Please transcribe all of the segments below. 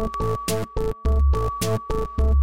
Thank you.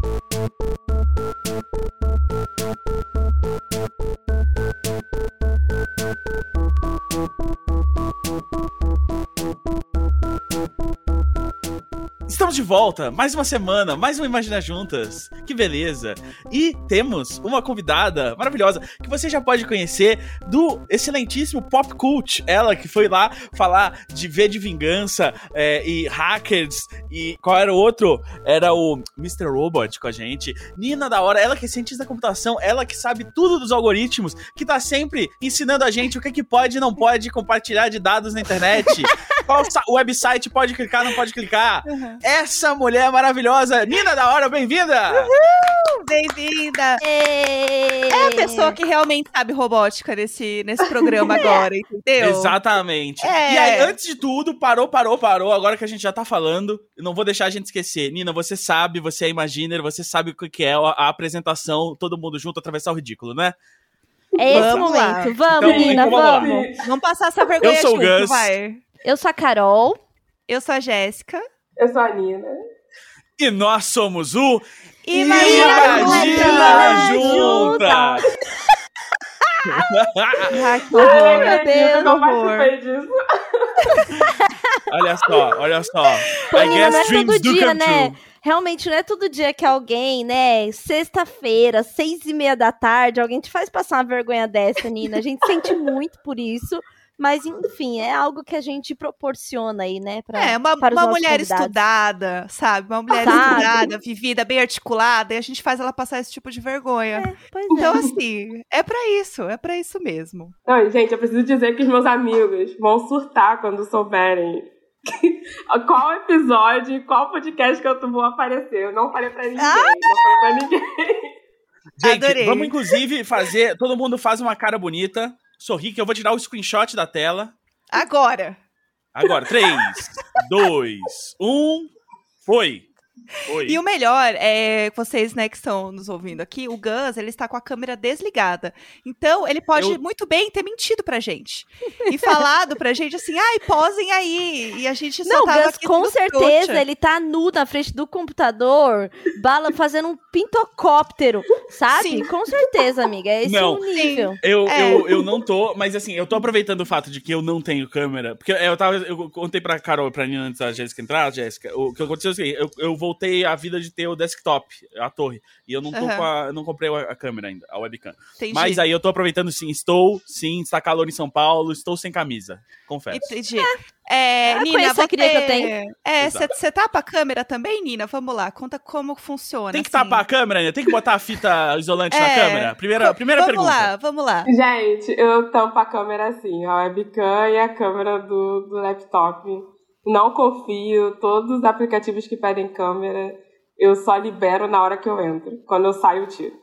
Volta, mais uma semana, mais uma Imagina Juntas. Que beleza! E temos uma convidada maravilhosa que você já pode conhecer do excelentíssimo Pop Cult. Ela que foi lá falar de V de Vingança é, e hackers e qual era o outro? Era o Mr. Robot com a gente. Nina da hora, ela que é cientista da computação, ela que sabe tudo dos algoritmos, que tá sempre ensinando a gente o que, é que pode e não pode compartilhar de dados na internet. qual website pode clicar, não pode clicar. Uhum. Essa mulher maravilhosa, Nina da hora, bem-vinda! Uhul! Bem-vinda! É a pessoa que realmente sabe robótica nesse, nesse programa agora, entendeu? Exatamente. É. E aí, antes de tudo, parou, parou, parou. Agora que a gente já tá falando, não vou deixar a gente esquecer. Nina, você sabe, você é Imaginer, você sabe o que é a apresentação, todo mundo junto atravessar o ridículo, né? É esse vamos momento. Lá. Vamos, então, Nina, vamos. vamos. Vamos passar essa vergonha Eu sou o Gus. vai. Eu sou a Carol. Eu sou a Jéssica. Eu sou a Nina. E nós somos o Imagina, Imagina Junta! Ai, que horror. Meu Deus, eu participei disso. olha só, olha só. Pô, I guess dreams do dia, né? True. Realmente não é todo dia que alguém, né, sexta-feira, seis e meia da tarde, alguém te faz passar uma vergonha dessa, Nina. A gente sente muito por isso. Mas, enfim, é algo que a gente proporciona aí, né? Pra, é, uma, para uma mulher convidados. estudada, sabe? Uma mulher sabe? estudada, vivida, bem articulada, e a gente faz ela passar esse tipo de vergonha. É, então, é. assim, é para isso, é para isso mesmo. Não, gente, eu preciso dizer que os meus amigos vão surtar quando souberem qual episódio qual podcast que eu vou aparecer. Eu não falei pra ninguém. Ah! Não falei pra ninguém. Gente, Adorei. vamos inclusive fazer. Todo mundo faz uma cara bonita sorri que eu vou tirar o screenshot da tela. Agora. Agora, 3, 2, 1, foi. Oi. E o melhor é vocês, né, que estão nos ouvindo aqui, o Gus, ele está com a câmera desligada. Então, ele pode eu... muito bem ter mentido pra gente. E falado pra gente assim, ai, posem aí. E a gente só Não, tava Gus, aqui com certeza, ele tá nu na frente do computador, bala fazendo um pintocóptero, sabe? Sim. Com certeza, amiga. É esse não, o nível. Eu, é. eu, eu não tô, mas assim, eu tô aproveitando o fato de que eu não tenho câmera. Porque eu tava. Eu contei pra Carol, pra Nina antes da Jéssica entrar, Jéssica, o que aconteceu é assim, eu, eu vou voltei a vida de ter o desktop, a torre. E eu não tô uhum. com a, não comprei a, câmera ainda, a webcam. Entendi. Mas aí eu tô aproveitando sim, estou, sim, está calor em São Paulo, estou sem camisa, confesso. Entendi. É, é Nina, você queria que eu tenho. É, você tapa a câmera também, Nina? Vamos lá, conta como funciona. Tem que assim. tapar a câmera, Nina? Tem que botar a fita isolante é, na câmera? Primeira, primeira vamos pergunta. Vamos lá, vamos lá. Gente, eu tampo a câmera assim, a webcam e a câmera do, do laptop não confio, todos os aplicativos que pedem câmera, eu só libero na hora que eu entro. Quando eu saio, eu tiro.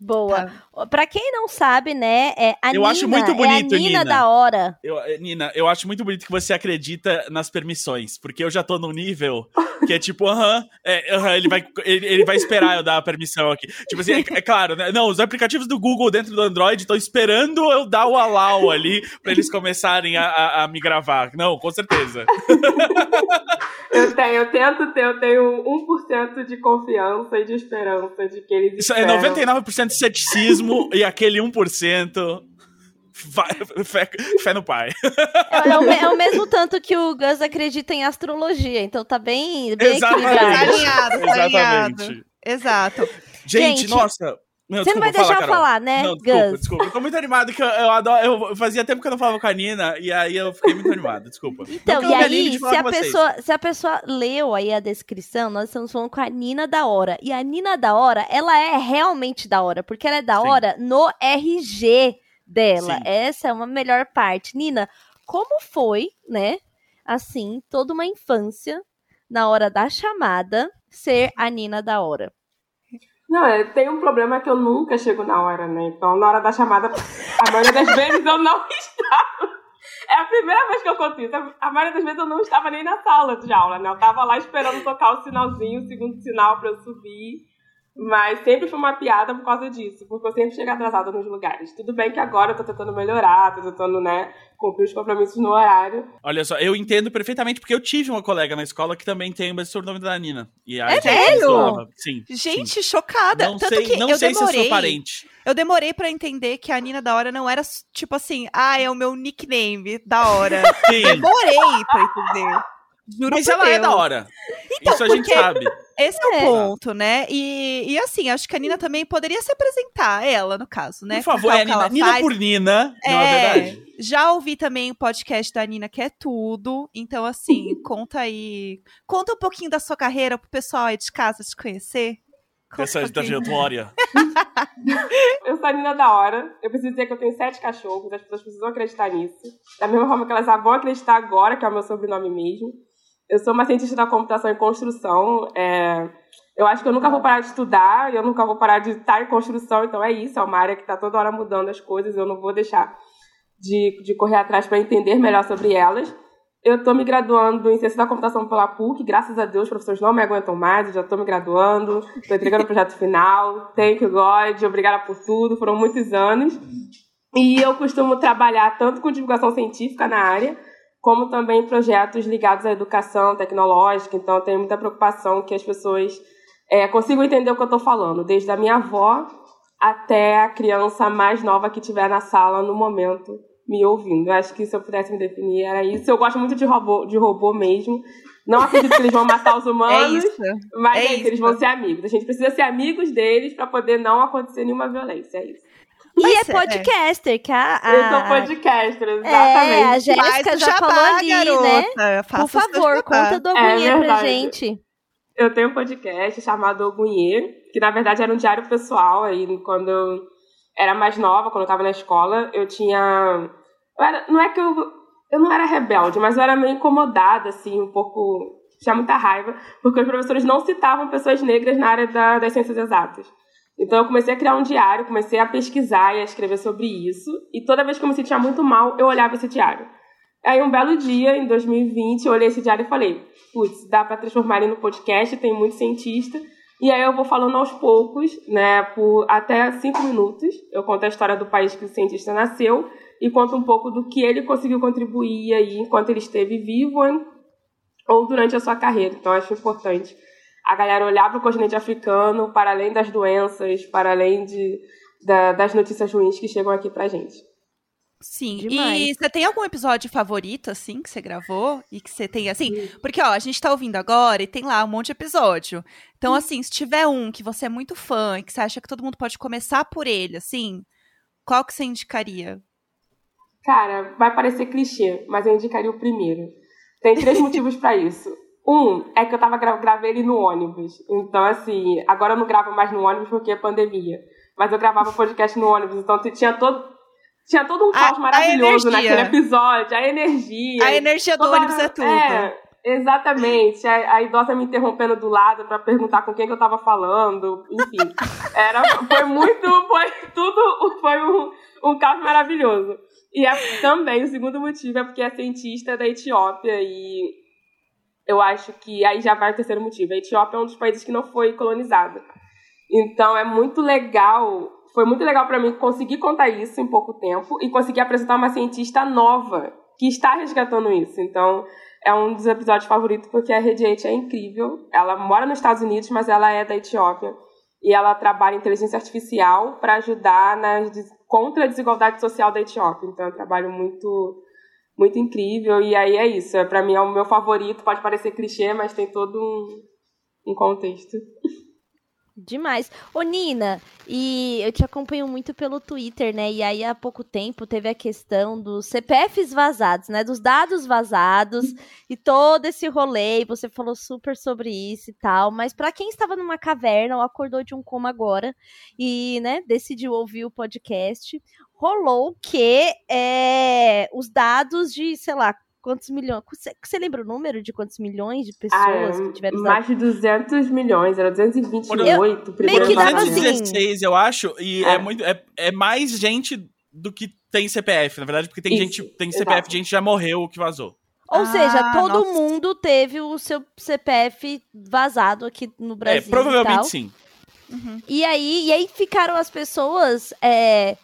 Boa. Tá. Pra quem não sabe, né, é a eu Nina, acho muito bonito, é a Nina, Nina, da hora. Eu, eh, Nina, eu acho muito bonito que você acredita nas permissões, porque eu já tô num nível que é tipo, aham, uh -huh, é, uh -huh, ele, vai, ele, ele, vai esperar eu dar a permissão aqui. Tipo assim, é, é, claro, né? Não, os aplicativos do Google dentro do Android estão esperando eu dar o allow ali pra eles começarem a, a, a me gravar. Não, com certeza. Eu tenho, eu tento ter, eu tenho 1% de confiança e de esperança de que eles Isso é 99% de ceticismo e aquele 1% Vai, fé, fé, no pai. É, é, o, é, o, mesmo tanto que o Gus acredita em astrologia, então tá bem, bem Exatamente. equilibrado. Tá alinhado, tá Exatamente. Exato. Gente, Gente, nossa, não, Você desculpa, não vai deixar eu falar, né, não, desculpa, Gus? desculpa. Eu tô muito animado, que eu, eu, adoro. Eu fazia tempo que eu não falava com a Nina, e aí eu fiquei muito animado, desculpa. Então, e aí, se a, pessoa, se a pessoa leu aí a descrição, nós estamos falando com a Nina da Hora. E a Nina da Hora, ela é realmente da hora, porque ela é da Sim. hora no RG dela. Sim. Essa é uma melhor parte. Nina, como foi, né, assim, toda uma infância, na hora da chamada, ser a Nina da Hora? Não, é, tem um problema que eu nunca chego na hora, né? Então, na hora da chamada, a maioria das vezes eu não estava. É a primeira vez que eu conto isso. A maioria das vezes eu não estava nem na sala de aula, né? Eu estava lá esperando tocar o sinalzinho, o segundo sinal para eu subir. Mas sempre foi uma piada por causa disso, porque eu sempre chego atrasada nos lugares. Tudo bem que agora eu tô tentando melhorar, tô tentando, né, cumprir os compromissos no horário. Olha só, eu entendo perfeitamente, porque eu tive uma colega na escola que também tem o mesmo sobrenome da Nina. E é mesmo? Sim. Gente, sim. chocada. Não Tanto sei, que não eu sei demorei, se eu sou parente. Eu demorei para entender que a Nina da Hora não era, tipo assim, ah, é o meu nickname da hora. Sim. Demorei pra entender. Juro Mas ela Deus. é da hora. Então, Isso a gente sabe. Esse é, é, o ponto, né? E, e assim, acho que a Nina também poderia se apresentar, ela, no caso, né? Por favor, é Nina, Nina por Nina, é, não é verdade? Já ouvi também o podcast da Nina, que é tudo. Então, assim, conta aí. Conta um pouquinho da sua carreira pro pessoal aí de casa te conhecer. Essa trajetória. eu sou a Nina da hora. Eu preciso dizer que eu tenho sete cachorros. As pessoas precisam acreditar nisso. Da mesma forma que elas vão acreditar agora, que é o meu sobrenome mesmo. Eu sou uma cientista da computação e construção. É, eu acho que eu nunca vou parar de estudar, eu nunca vou parar de estar em construção, então é isso, é uma área que está toda hora mudando as coisas, eu não vou deixar de, de correr atrás para entender melhor sobre elas. Eu estou me graduando em Ciência da Computação pela PUC, graças a Deus, os professores não me aguentam mais, eu já estou me graduando, estou entregando o projeto final, thank you God, obrigada por tudo, foram muitos anos. E eu costumo trabalhar tanto com divulgação científica na área, como também projetos ligados à educação tecnológica. Então, eu tenho muita preocupação que as pessoas é, consigam entender o que eu estou falando, desde a minha avó até a criança mais nova que estiver na sala no momento me ouvindo. Eu acho que se eu pudesse me definir era isso. Eu gosto muito de robô, de robô mesmo. Não acredito que eles vão matar os humanos, é mas é, é isso. eles vão ser amigos. A gente precisa ser amigos deles para poder não acontecer nenhuma violência. É isso. E é, é podcaster, que a, a... Eu sou podcaster, exatamente. É, a Jéssica já falou ali, né? garota. né? Por favor, conta do Ogunhê é pra gente. Eu tenho um podcast chamado Ogunhê, que na verdade era um diário pessoal. Aí, quando eu era mais nova, quando eu tava na escola, eu tinha... Eu era... Não é que eu... Eu não era rebelde, mas eu era meio incomodada, assim, um pouco... Tinha muita raiva, porque os professores não citavam pessoas negras na área da, das ciências exatas. Então eu comecei a criar um diário, comecei a pesquisar e a escrever sobre isso. E toda vez que eu me sentia muito mal, eu olhava esse diário. Aí um belo dia, em 2020, eu olhei esse diário e falei: putz, dá para transformar ele no podcast, tem muito cientista. E aí eu vou falando aos poucos, né, por até cinco minutos. Eu conto a história do país que o cientista nasceu e conto um pouco do que ele conseguiu contribuir aí enquanto ele esteve vivo ou durante a sua carreira. Então acho importante a galera olhar para o continente africano, para além das doenças, para além de, da, das notícias ruins que chegam aqui pra gente. Sim, Demais. e você tem algum episódio favorito, assim, que você gravou? E que você tem, assim, porque, ó, a gente tá ouvindo agora e tem lá um monte de episódio. Então, assim, se tiver um que você é muito fã e que você acha que todo mundo pode começar por ele, assim, qual que você indicaria? Cara, vai parecer clichê, mas eu indicaria o primeiro. Tem três motivos para isso. Um é que eu tava gra gravei ele no ônibus. Então, assim, agora eu não gravo mais no ônibus porque é pandemia. Mas eu gravava podcast no ônibus, então tinha todo. Tinha todo um caos maravilhoso naquele episódio, a energia. A energia do ônibus é tudo. É, exatamente. A, a, idosa me interrompendo do lado para perguntar com quem que eu tava falando. Enfim. Era, foi muito. Foi tudo. Foi um, um caos maravilhoso. E é, também o segundo motivo é porque é cientista da Etiópia e eu acho que aí já vai o terceiro motivo. A Etiópia é um dos países que não foi colonizado. Então é muito legal, foi muito legal para mim conseguir contar isso em pouco tempo e conseguir apresentar uma cientista nova que está resgatando isso. Então é um dos episódios favoritos porque a Rediate é incrível. Ela mora nos Estados Unidos, mas ela é da Etiópia e ela trabalha em inteligência artificial para ajudar nas, contra a desigualdade social da Etiópia. Então é um trabalho muito muito incrível. E aí é isso. É, para mim é o meu favorito. Pode parecer clichê, mas tem todo um, um contexto. Demais. Ô, Nina, e eu te acompanho muito pelo Twitter, né? E aí há pouco tempo teve a questão dos CPFs vazados, né? Dos dados vazados e todo esse rolê. Você falou super sobre isso e tal. Mas para quem estava numa caverna ou acordou de um coma agora e, né, decidiu ouvir o podcast, rolou que é, os dados de, sei lá, quantos milhões. Você, você, lembra o número de quantos milhões de pessoas ah, que tiveram Mais de 200 milhões, era 228. Eu, meio que dava 216, assim. eu acho, e é. é, muito, é, é mais gente do que tem CPF, na verdade, porque tem Isso, gente, tem CPF exato. de gente que já morreu que vazou. Ou ah, seja, todo nossa. mundo teve o seu CPF vazado aqui no é, Brasil. É, provavelmente sim. Uhum. E, aí, e aí ficaram as pessoas é,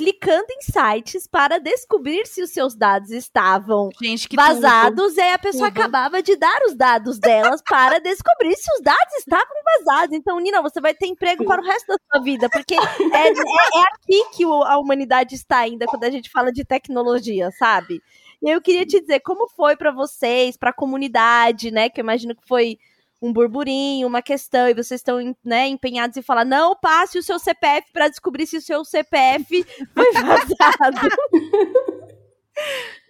clicando em sites para descobrir se os seus dados estavam Gente, vazados. Tudo. E aí a pessoa acabava de dar os dados delas para descobrir se os dados estavam vazados. Então, Nina, você vai ter emprego para o resto da sua vida, porque é, é, é aqui que a humanidade está ainda quando a gente fala de tecnologia, sabe? E eu queria te dizer como foi para vocês, para a comunidade, né? Que eu imagino que foi um burburinho, uma questão, e vocês estão né, empenhados em falar, não passe o seu CPF para descobrir se o seu CPF foi vazado.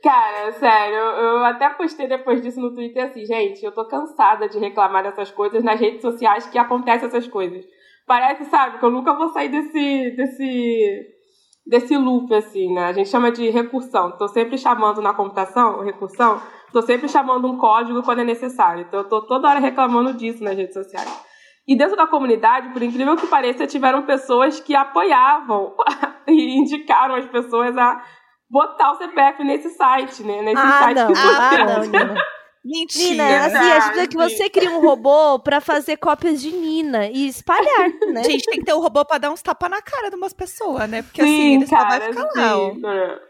Cara, sério, eu até postei depois disso no Twitter assim, gente, eu tô cansada de reclamar dessas coisas nas redes sociais que acontecem essas coisas. Parece, sabe, que eu nunca vou sair desse, desse, desse loop, assim, né? A gente chama de recursão. Tô sempre chamando na computação, recursão, Tô sempre chamando um código quando é necessário. Então eu tô toda hora reclamando disso nas redes sociais. E dentro da comunidade, por incrível que pareça, tiveram pessoas que apoiavam e indicaram as pessoas a botar o CPF nesse site, né? Nesse ah, site não. que ah, não, Mentira. Nina, assim, a gente que você cria um robô pra fazer cópias de Nina e espalhar, né? Gente, tem que ter um robô pra dar uns tapas na cara de umas pessoas, né? Porque assim, sim, assim, ele cara, só vai ficar sim. lá.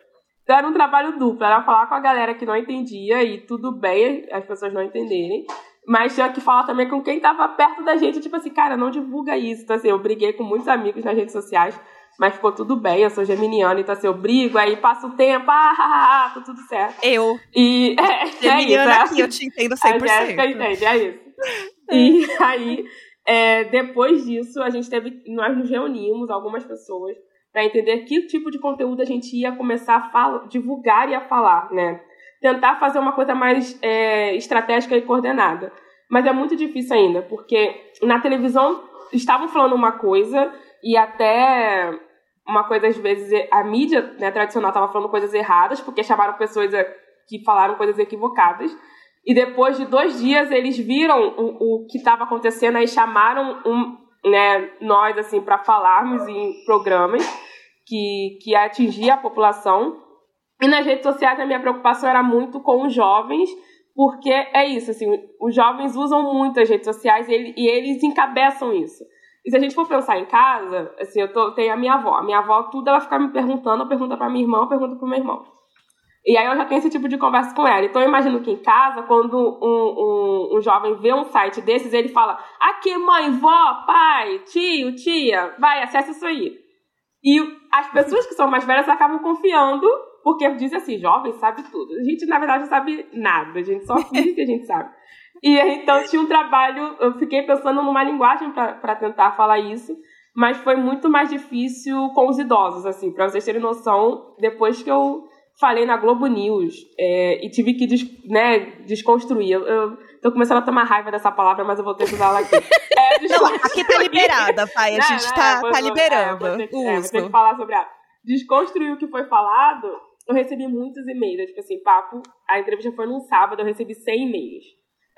Então era um trabalho duplo, era falar com a galera que não entendia e tudo bem as pessoas não entenderem. Mas tinha que falar também com quem tava perto da gente, tipo assim, cara, não divulga isso. Então, assim, eu briguei com muitos amigos nas redes sociais, mas ficou tudo bem, eu sou geminiana, então assim, eu brigo, aí passa o tempo, ah, ah, ah, tá tudo certo. Eu. E é, geminiana é isso, aqui, é. eu te entendo 100%. A Jéssica entende, é isso. E aí, é, depois disso, a gente teve, nós nos reunimos, algumas pessoas, para entender que tipo de conteúdo a gente ia começar a falar, divulgar e a falar, né? Tentar fazer uma coisa mais é, estratégica e coordenada. Mas é muito difícil ainda, porque na televisão estavam falando uma coisa e até uma coisa, às vezes, a mídia né, tradicional estava falando coisas erradas, porque chamaram pessoas que falaram coisas equivocadas. E depois de dois dias, eles viram o, o que estava acontecendo, aí chamaram um, né, nós assim para falarmos em programas que que atingir a população. E nas redes sociais a minha preocupação era muito com os jovens, porque é isso, assim, os jovens usam muito as redes sociais e, ele, e eles encabeçam isso. E se a gente for pensar em casa, assim, eu tô, tenho a minha avó. A minha avó, tudo ela fica me perguntando, pergunta para minha irmã, pergunta para meu irmão. E aí eu já tenho esse tipo de conversa com ela. Então eu imagino que em casa, quando um, um, um jovem vê um site desses, ele fala: aqui, mãe, vó, pai, tio, tia, vai, acesse isso aí. E as pessoas que são mais velhas acabam confiando, porque dizem assim: jovem sabe tudo. A gente, na verdade, não sabe nada, a gente só finge que a gente sabe. E então tinha um trabalho, eu fiquei pensando numa linguagem para tentar falar isso, mas foi muito mais difícil com os idosos, assim, para vocês terem noção, depois que eu falei na Globo News é, e tive que des, né, desconstruir. Eu, eu tô começando a tomar raiva dessa palavra, mas eu vou ter que usar ela aqui. É, não, aqui tá liberada, pai. A gente não, tá, é, tá liberando. É, vou ter, que, é, vou ter que falar sobre a desconstruir o que foi falado. Eu recebi muitos e-mails. Tipo assim, papo. A entrevista foi num sábado, eu recebi 100 e-mails.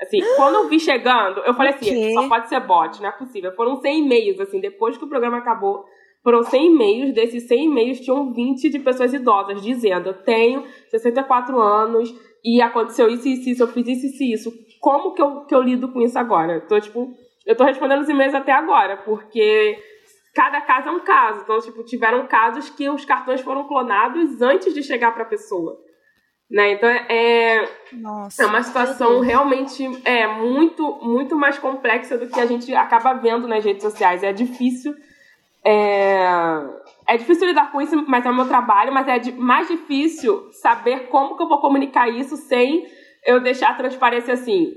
Assim, quando eu vi chegando, eu falei assim: só pode ser bot, não é possível. Foram 100 e-mails, assim, depois que o programa acabou foram 100 e-mails, desses 100 e-mails tinham 20 de pessoas idosas dizendo: Eu tenho 64 anos e aconteceu isso e isso, isso, eu fiz isso isso, isso. Como que eu, que eu lido com isso agora? Eu tô, tipo, eu tô respondendo os e-mails até agora, porque cada caso é um caso. Então, tipo, tiveram casos que os cartões foram clonados antes de chegar para a pessoa. Né? Então é, Nossa, é uma situação realmente é muito muito mais complexa do que a gente acaba vendo nas redes sociais. É difícil é, é difícil lidar com isso, mas é o meu trabalho, mas é mais difícil saber como que eu vou comunicar isso sem eu deixar transparecer assim.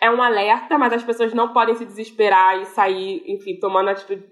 É um alerta, mas as pessoas não podem se desesperar e sair, enfim, tomando atitude,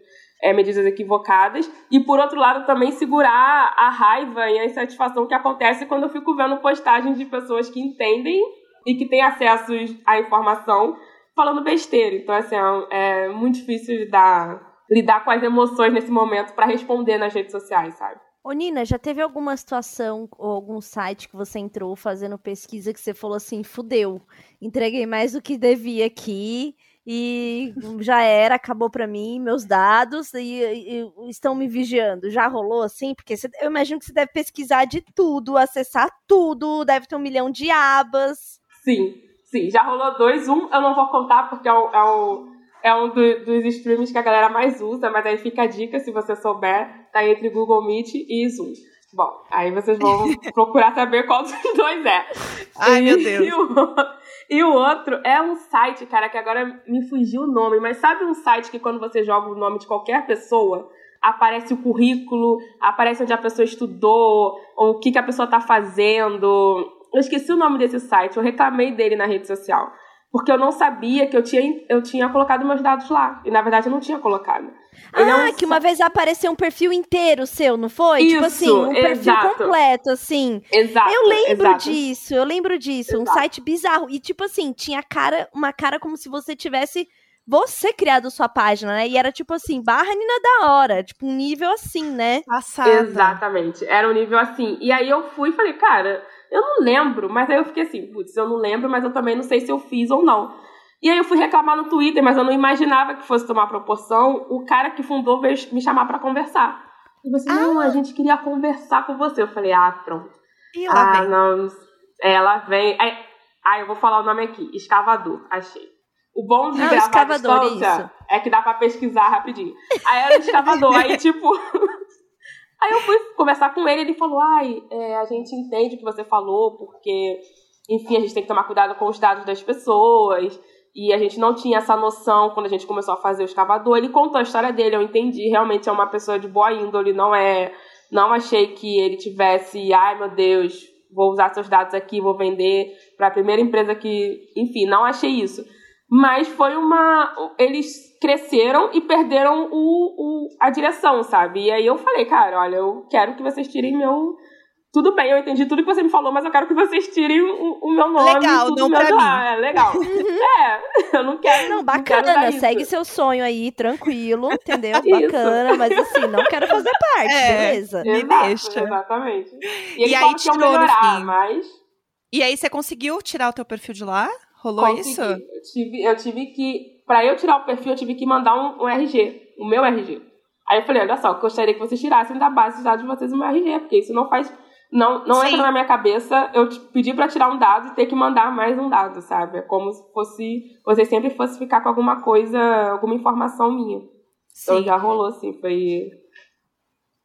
é, medidas equivocadas. E por outro lado, também segurar a raiva e a insatisfação que acontece quando eu fico vendo postagens de pessoas que entendem e que têm acesso à informação falando besteira. Então, assim, é, é muito difícil lidar lidar com as emoções nesse momento para responder nas redes sociais, sabe? Ô Nina, já teve alguma situação ou algum site que você entrou fazendo pesquisa que você falou assim, fudeu, entreguei mais do que devia aqui e já era, acabou para mim, meus dados e, e, e, estão me vigiando. Já rolou assim? Porque você, eu imagino que você deve pesquisar de tudo, acessar tudo, deve ter um milhão de abas. Sim, sim, já rolou dois. Um eu não vou contar porque é o, é o é um do, dos streams que a galera mais usa, mas aí fica a dica, se você souber, tá entre Google Meet e Zoom. Bom, aí vocês vão procurar saber qual dos dois é. Ai, meu Deus. E o, e o outro é um site, cara, que agora me fugiu o nome, mas sabe um site que quando você joga o nome de qualquer pessoa, aparece o currículo, aparece onde a pessoa estudou, ou o que, que a pessoa tá fazendo. Eu esqueci o nome desse site, eu reclamei dele na rede social. Porque eu não sabia que eu tinha, eu tinha colocado meus dados lá. E na verdade eu não tinha colocado. Ele ah, é um... que uma vez apareceu um perfil inteiro seu, não foi? Isso, tipo assim, um perfil exato. completo, assim. Exato. Eu lembro exato. disso, eu lembro disso. Exato. Um site bizarro. E tipo assim, tinha cara, uma cara como se você tivesse você criado sua página, né? E era tipo assim, barra Nina da hora, tipo um nível assim, né? Passada. Exatamente, era um nível assim. E aí eu fui e falei, cara, eu não lembro, mas aí eu fiquei assim, putz, eu não lembro, mas eu também não sei se eu fiz ou não. E aí eu fui reclamar no Twitter, mas eu não imaginava que fosse tomar proporção. O cara que fundou veio me chamar para conversar. E você, ah. não, a gente queria conversar com você. Eu falei, ah, pronto. E lá ah, vem. não. Ela vem. Aí, ah, eu vou falar o nome aqui. Escavador, achei. O bom de Ah, gravar escavador, distância isso. é que dá pra pesquisar rapidinho. Aí era escavador, aí tipo. Aí eu fui conversar com ele, ele falou: ai, é, a gente entende o que você falou, porque, enfim, a gente tem que tomar cuidado com os dados das pessoas. E a gente não tinha essa noção quando a gente começou a fazer o escavador. Ele contou a história dele, eu entendi. Realmente é uma pessoa de boa índole, não é. Não achei que ele tivesse, ai meu Deus, vou usar seus dados aqui, vou vender para a primeira empresa que. Enfim, não achei isso. Mas foi uma. Eles cresceram e perderam o, o, a direção, sabe? E aí eu falei, cara, olha, eu quero que vocês tirem meu. Tudo bem, eu entendi tudo que você me falou, mas eu quero que vocês tirem o, o meu nome. Legal, tudo não meu pra mim. lá. É, legal. é, eu não quero. Não, quero bacana, isso. segue seu sonho aí, tranquilo, entendeu? Isso. Bacana, mas assim, não quero fazer parte, É. beleza. Me Exato, deixa. Exatamente. E, E aí tirou no melhorar, fim. mas. E aí você conseguiu tirar o teu perfil de lá? Rolou consegui. isso? Eu tive, eu tive que. Pra eu tirar o perfil, eu tive que mandar um, um RG, o meu RG. Aí eu falei, olha só, eu gostaria que vocês tirassem da base de dados de vocês o meu RG, porque isso não faz. Não, não Sim. entra na minha cabeça eu pedir pra tirar um dado e ter que mandar mais um dado, sabe? É como se fosse. Você sempre fosse ficar com alguma coisa, alguma informação minha. Então Sim. já rolou, assim, foi.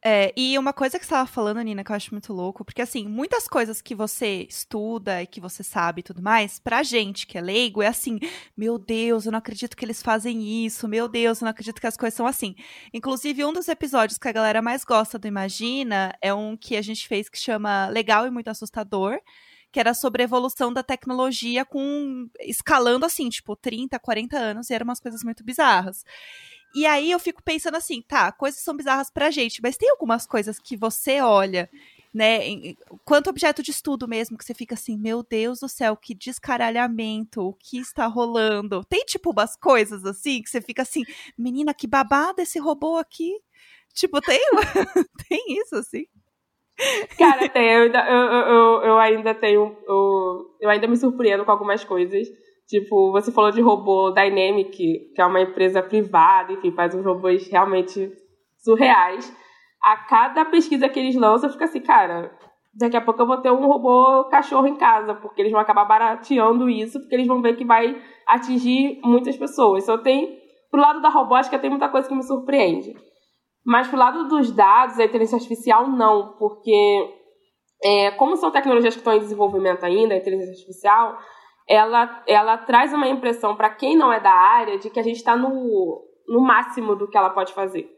É, e uma coisa que você estava falando, Nina, que eu acho muito louco, porque assim, muitas coisas que você estuda e que você sabe e tudo mais, pra gente que é leigo, é assim, meu Deus, eu não acredito que eles fazem isso, meu Deus, eu não acredito que as coisas são assim. Inclusive, um dos episódios que a galera mais gosta do Imagina é um que a gente fez que chama Legal e Muito Assustador, que era sobre a evolução da tecnologia com escalando assim, tipo, 30, 40 anos, e eram umas coisas muito bizarras. E aí eu fico pensando assim, tá, coisas são bizarras pra gente, mas tem algumas coisas que você olha, né, quanto objeto de estudo mesmo, que você fica assim, meu Deus do céu, que descaralhamento, o que está rolando? Tem tipo umas coisas assim, que você fica assim, menina, que babado esse robô aqui. Tipo, tem, tem isso assim? Cara, tem, eu, ainda- eu, eu, eu, ainda tenho. Eu, eu ainda me surpreendo com algumas coisas. Tipo, você falou de robô Dynamic, que é uma empresa privada, enfim, faz uns robôs realmente surreais. A cada pesquisa que eles lançam, fica assim, cara, daqui a pouco eu vou ter um robô cachorro em casa, porque eles vão acabar barateando isso, porque eles vão ver que vai atingir muitas pessoas. Então tem, pro lado da robótica, tem muita coisa que me surpreende. Mas pro lado dos dados, a inteligência artificial, não, porque é, como são tecnologias que estão em desenvolvimento ainda, a inteligência artificial, ela, ela traz uma impressão para quem não é da área de que a gente está no, no máximo do que ela pode fazer.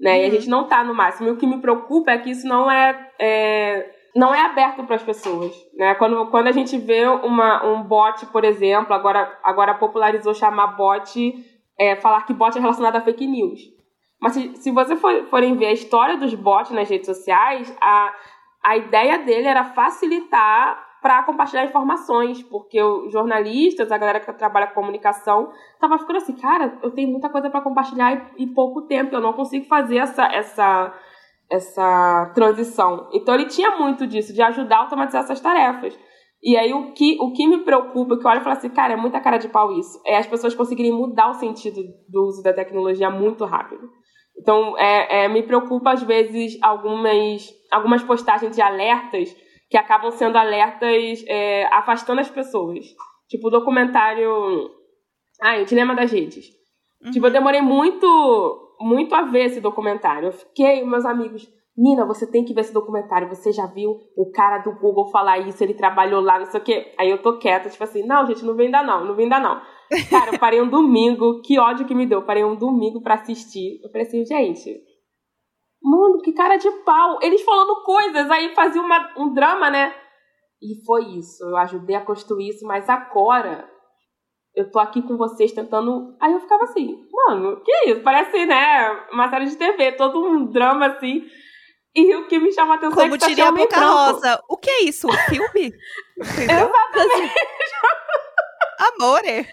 Né? E a Uhum. gente não está no máximo. E o que me preocupa é que isso não é, é não é aberto para as pessoas. Né? Quando, quando a gente vê uma, um bot, por exemplo, agora, agora popularizou chamar bot, é, falar que bot é relacionado a fake news. Mas se, se você for, forem ver a história dos bots nas redes sociais, a, a ideia dele era facilitar para compartilhar informações, porque os jornalistas, a galera que trabalha com comunicação, tava ficando assim, cara, eu tenho muita coisa para compartilhar e, e pouco tempo, eu não consigo fazer essa, essa, essa transição. Então ele tinha muito disso, de ajudar a automatizar essas tarefas. E aí o que, o que me preocupa, que eu olho e falo assim, cara, é muita cara de pau isso, é as pessoas conseguirem mudar o sentido do uso da tecnologia muito rápido. Então, é, é, me preocupa, às vezes, algumas, algumas postagens de alertas que acabam sendo alertas é, afastando as pessoas. Tipo, o documentário... Ah, o Dilema das Redes. Uhum. Tipo, eu demorei muito, muito a ver esse documentário. Eu fiquei, meus amigos, Nina, você tem que ver esse documentário. Você já viu o cara do Google falar isso? Ele trabalhou lá, não sei o quê. Aí eu tô quieta, tipo assim, não, gente, não vem ainda não, não vem ainda não. Cara, eu parei um domingo, que ódio que me deu. Eu parei um domingo para assistir. Eu falei assim, gente, mano, que cara de pau. Eles falando coisas, aí fazia uma, um drama, né? E foi isso. Eu ajudei a construir isso, mas agora eu tô aqui com vocês tentando. Aí eu ficava assim, mano, que isso? Parece, né, uma série de TV, todo um drama assim. E o que me chama a atenção Como é que tá diria a Boca Rosa, o que é isso? Um filme? Exatamente. Amore.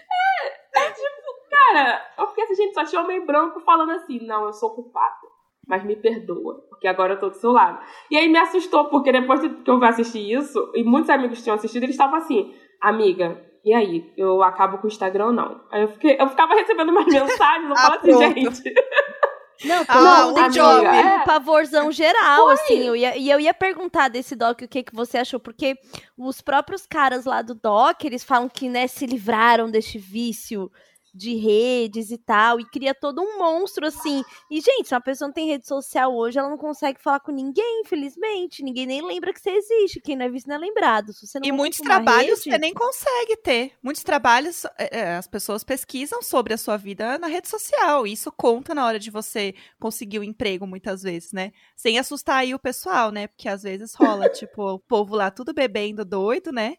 É, é tipo, cara, eu fiquei assim, gente, só tinha homem branco falando assim, não, eu sou culpado. Mas me perdoa, porque agora eu tô do seu lado. E aí me assustou, porque depois que eu assistir isso, e muitos amigos tinham assistido, eles estavam assim, amiga, e aí, eu acabo com o Instagram ou não? Aí eu, fiquei, eu ficava recebendo umas mensagens, eu falo assim, gente. Não, ah, não, job. É. Um pavorzão geral, Foi. assim. Eu ia, e eu ia perguntar desse doc o que, que você achou, porque os próprios caras lá do doc, eles falam que, né, se livraram deste vício de redes e tal, e cria todo um monstro assim. E, gente, se uma pessoa não tem rede social hoje, ela não consegue falar com ninguém, infelizmente. Ninguém nem lembra que você existe. Quem não é visto não é lembrado. e muitos trabalhos rede... você nem consegue ter. Muitos trabalhos, é, é, as pessoas pesquisam sobre a sua vida na rede social. E isso conta na hora de você conseguir o um emprego, muitas vezes, né? Sem assustar aí o pessoal, né? Porque às vezes rola, tipo, o povo lá tudo bebendo doido, né?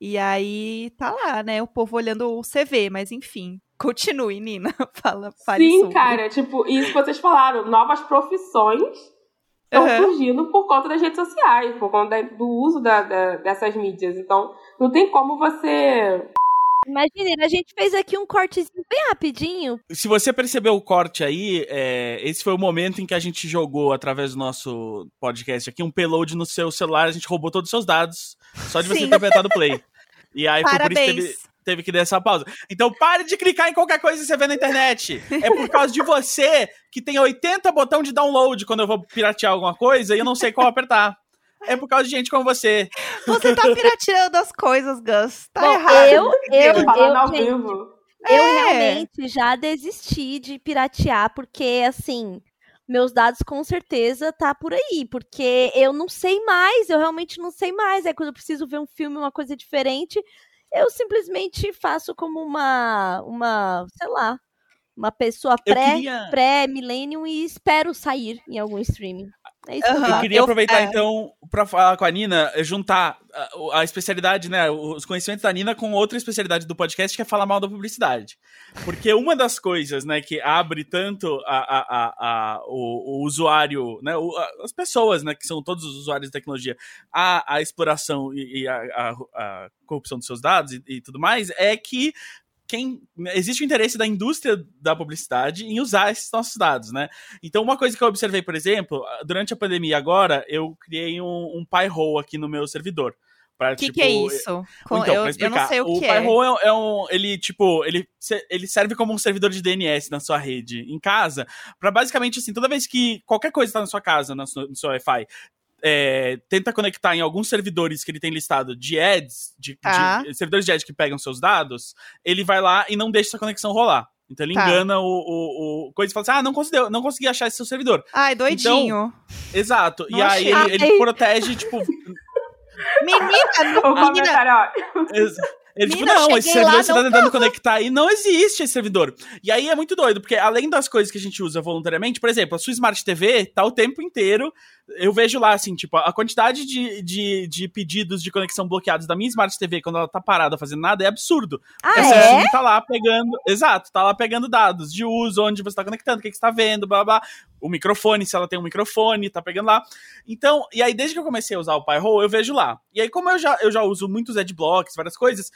E aí tá lá, né? O povo olhando o CV, mas enfim. Continue, Nina. Fala, fale Sim, sobre. cara, tipo, isso que vocês falaram, novas profissões estão uhum. surgindo por conta das redes sociais, por conta do uso da, da, dessas mídias. Então, não tem como você Imagina, a gente fez aqui um cortezinho bem rapidinho. Se você percebeu o corte aí, é, esse foi o momento em que a gente jogou, através do nosso podcast aqui, um payload no seu celular, a gente roubou todos os seus dados, só de você Sim. ter apertado play. E aí Parabéns. foi por isso que teve, teve que dar essa pausa. Então pare de clicar em qualquer coisa que você vê na internet. É por causa de você que tem 80 botão de download quando eu vou piratear alguma coisa e eu não sei qual apertar. É por causa de gente como você. Você tá pirateando as coisas, Gus. Tá Bom, errado. Eu, eu, eu, eu, gente, eu é. realmente já desisti de piratear, porque, assim, meus dados com certeza tá por aí, porque eu não sei mais, eu realmente não sei mais. É quando eu preciso ver um filme, uma coisa diferente, eu simplesmente faço como uma, uma, sei lá, uma pessoa pré, queria... pré-millennium e espero sair em algum streaming. É isso uhum. Eu queria aproveitar, eu, é... então, para falar com a Nina, juntar a, a, especialidade, né, os conhecimentos da Nina com outra especialidade do podcast, que é falar mal da publicidade. Porque uma das coisas, né, que abre tanto a, a, a o, o, usuário, né, o, as pessoas, né, que são todos os usuários de tecnologia, a, a exploração e, e a, a, corrupção dos seus dados e, e tudo mais, é que quem existe o interesse da indústria da publicidade em usar esses nossos dados, né? Então, uma coisa que eu observei, por exemplo, durante a pandemia agora, eu criei um, um Pi-hole aqui no meu servidor. O que, tipo, que é isso? Então, eu, pra explicar, eu não sei o, o que é. O é, é um, ele, tipo, ele, ele serve como um servidor de DNS na sua rede, em casa, para basicamente, assim, toda vez que qualquer coisa está na sua casa, no seu, no seu Wi-Fi, é, tenta conectar em alguns servidores que ele tem listado de ads, de, tá. de, servidores de ads que pegam seus dados, ele vai lá e não deixa essa conexão rolar. Então ele tá. engana o, o, o, coisa e fala assim: ah, não consegui, não consegui achar esse seu servidor. Ai, doidinho. Então, exato. Não e aí ele, ele, protege, tipo. Menina, o menina. Ele, tipo, não, esse servidor lá, você tá tentando conectar aí, não existe esse servidor. E aí é muito doido, porque além das coisas que a gente usa voluntariamente, por exemplo, a sua Smart TV tá o tempo inteiro. Eu vejo lá, assim, tipo, a quantidade de, de, de pedidos de conexão bloqueados da minha Smart TV quando ela tá parada fazendo nada é absurdo. Ah, a Samsung é? tá lá pegando. Exato, tá lá pegando dados de uso, onde você tá conectando, o que, que você tá vendo, blá blá. O microfone, se ela tem um microfone, tá pegando lá. Então, e aí desde que eu comecei a usar o Pi-hole, eu vejo lá. E aí, como eu já, eu já uso muitos adblocks, várias coisas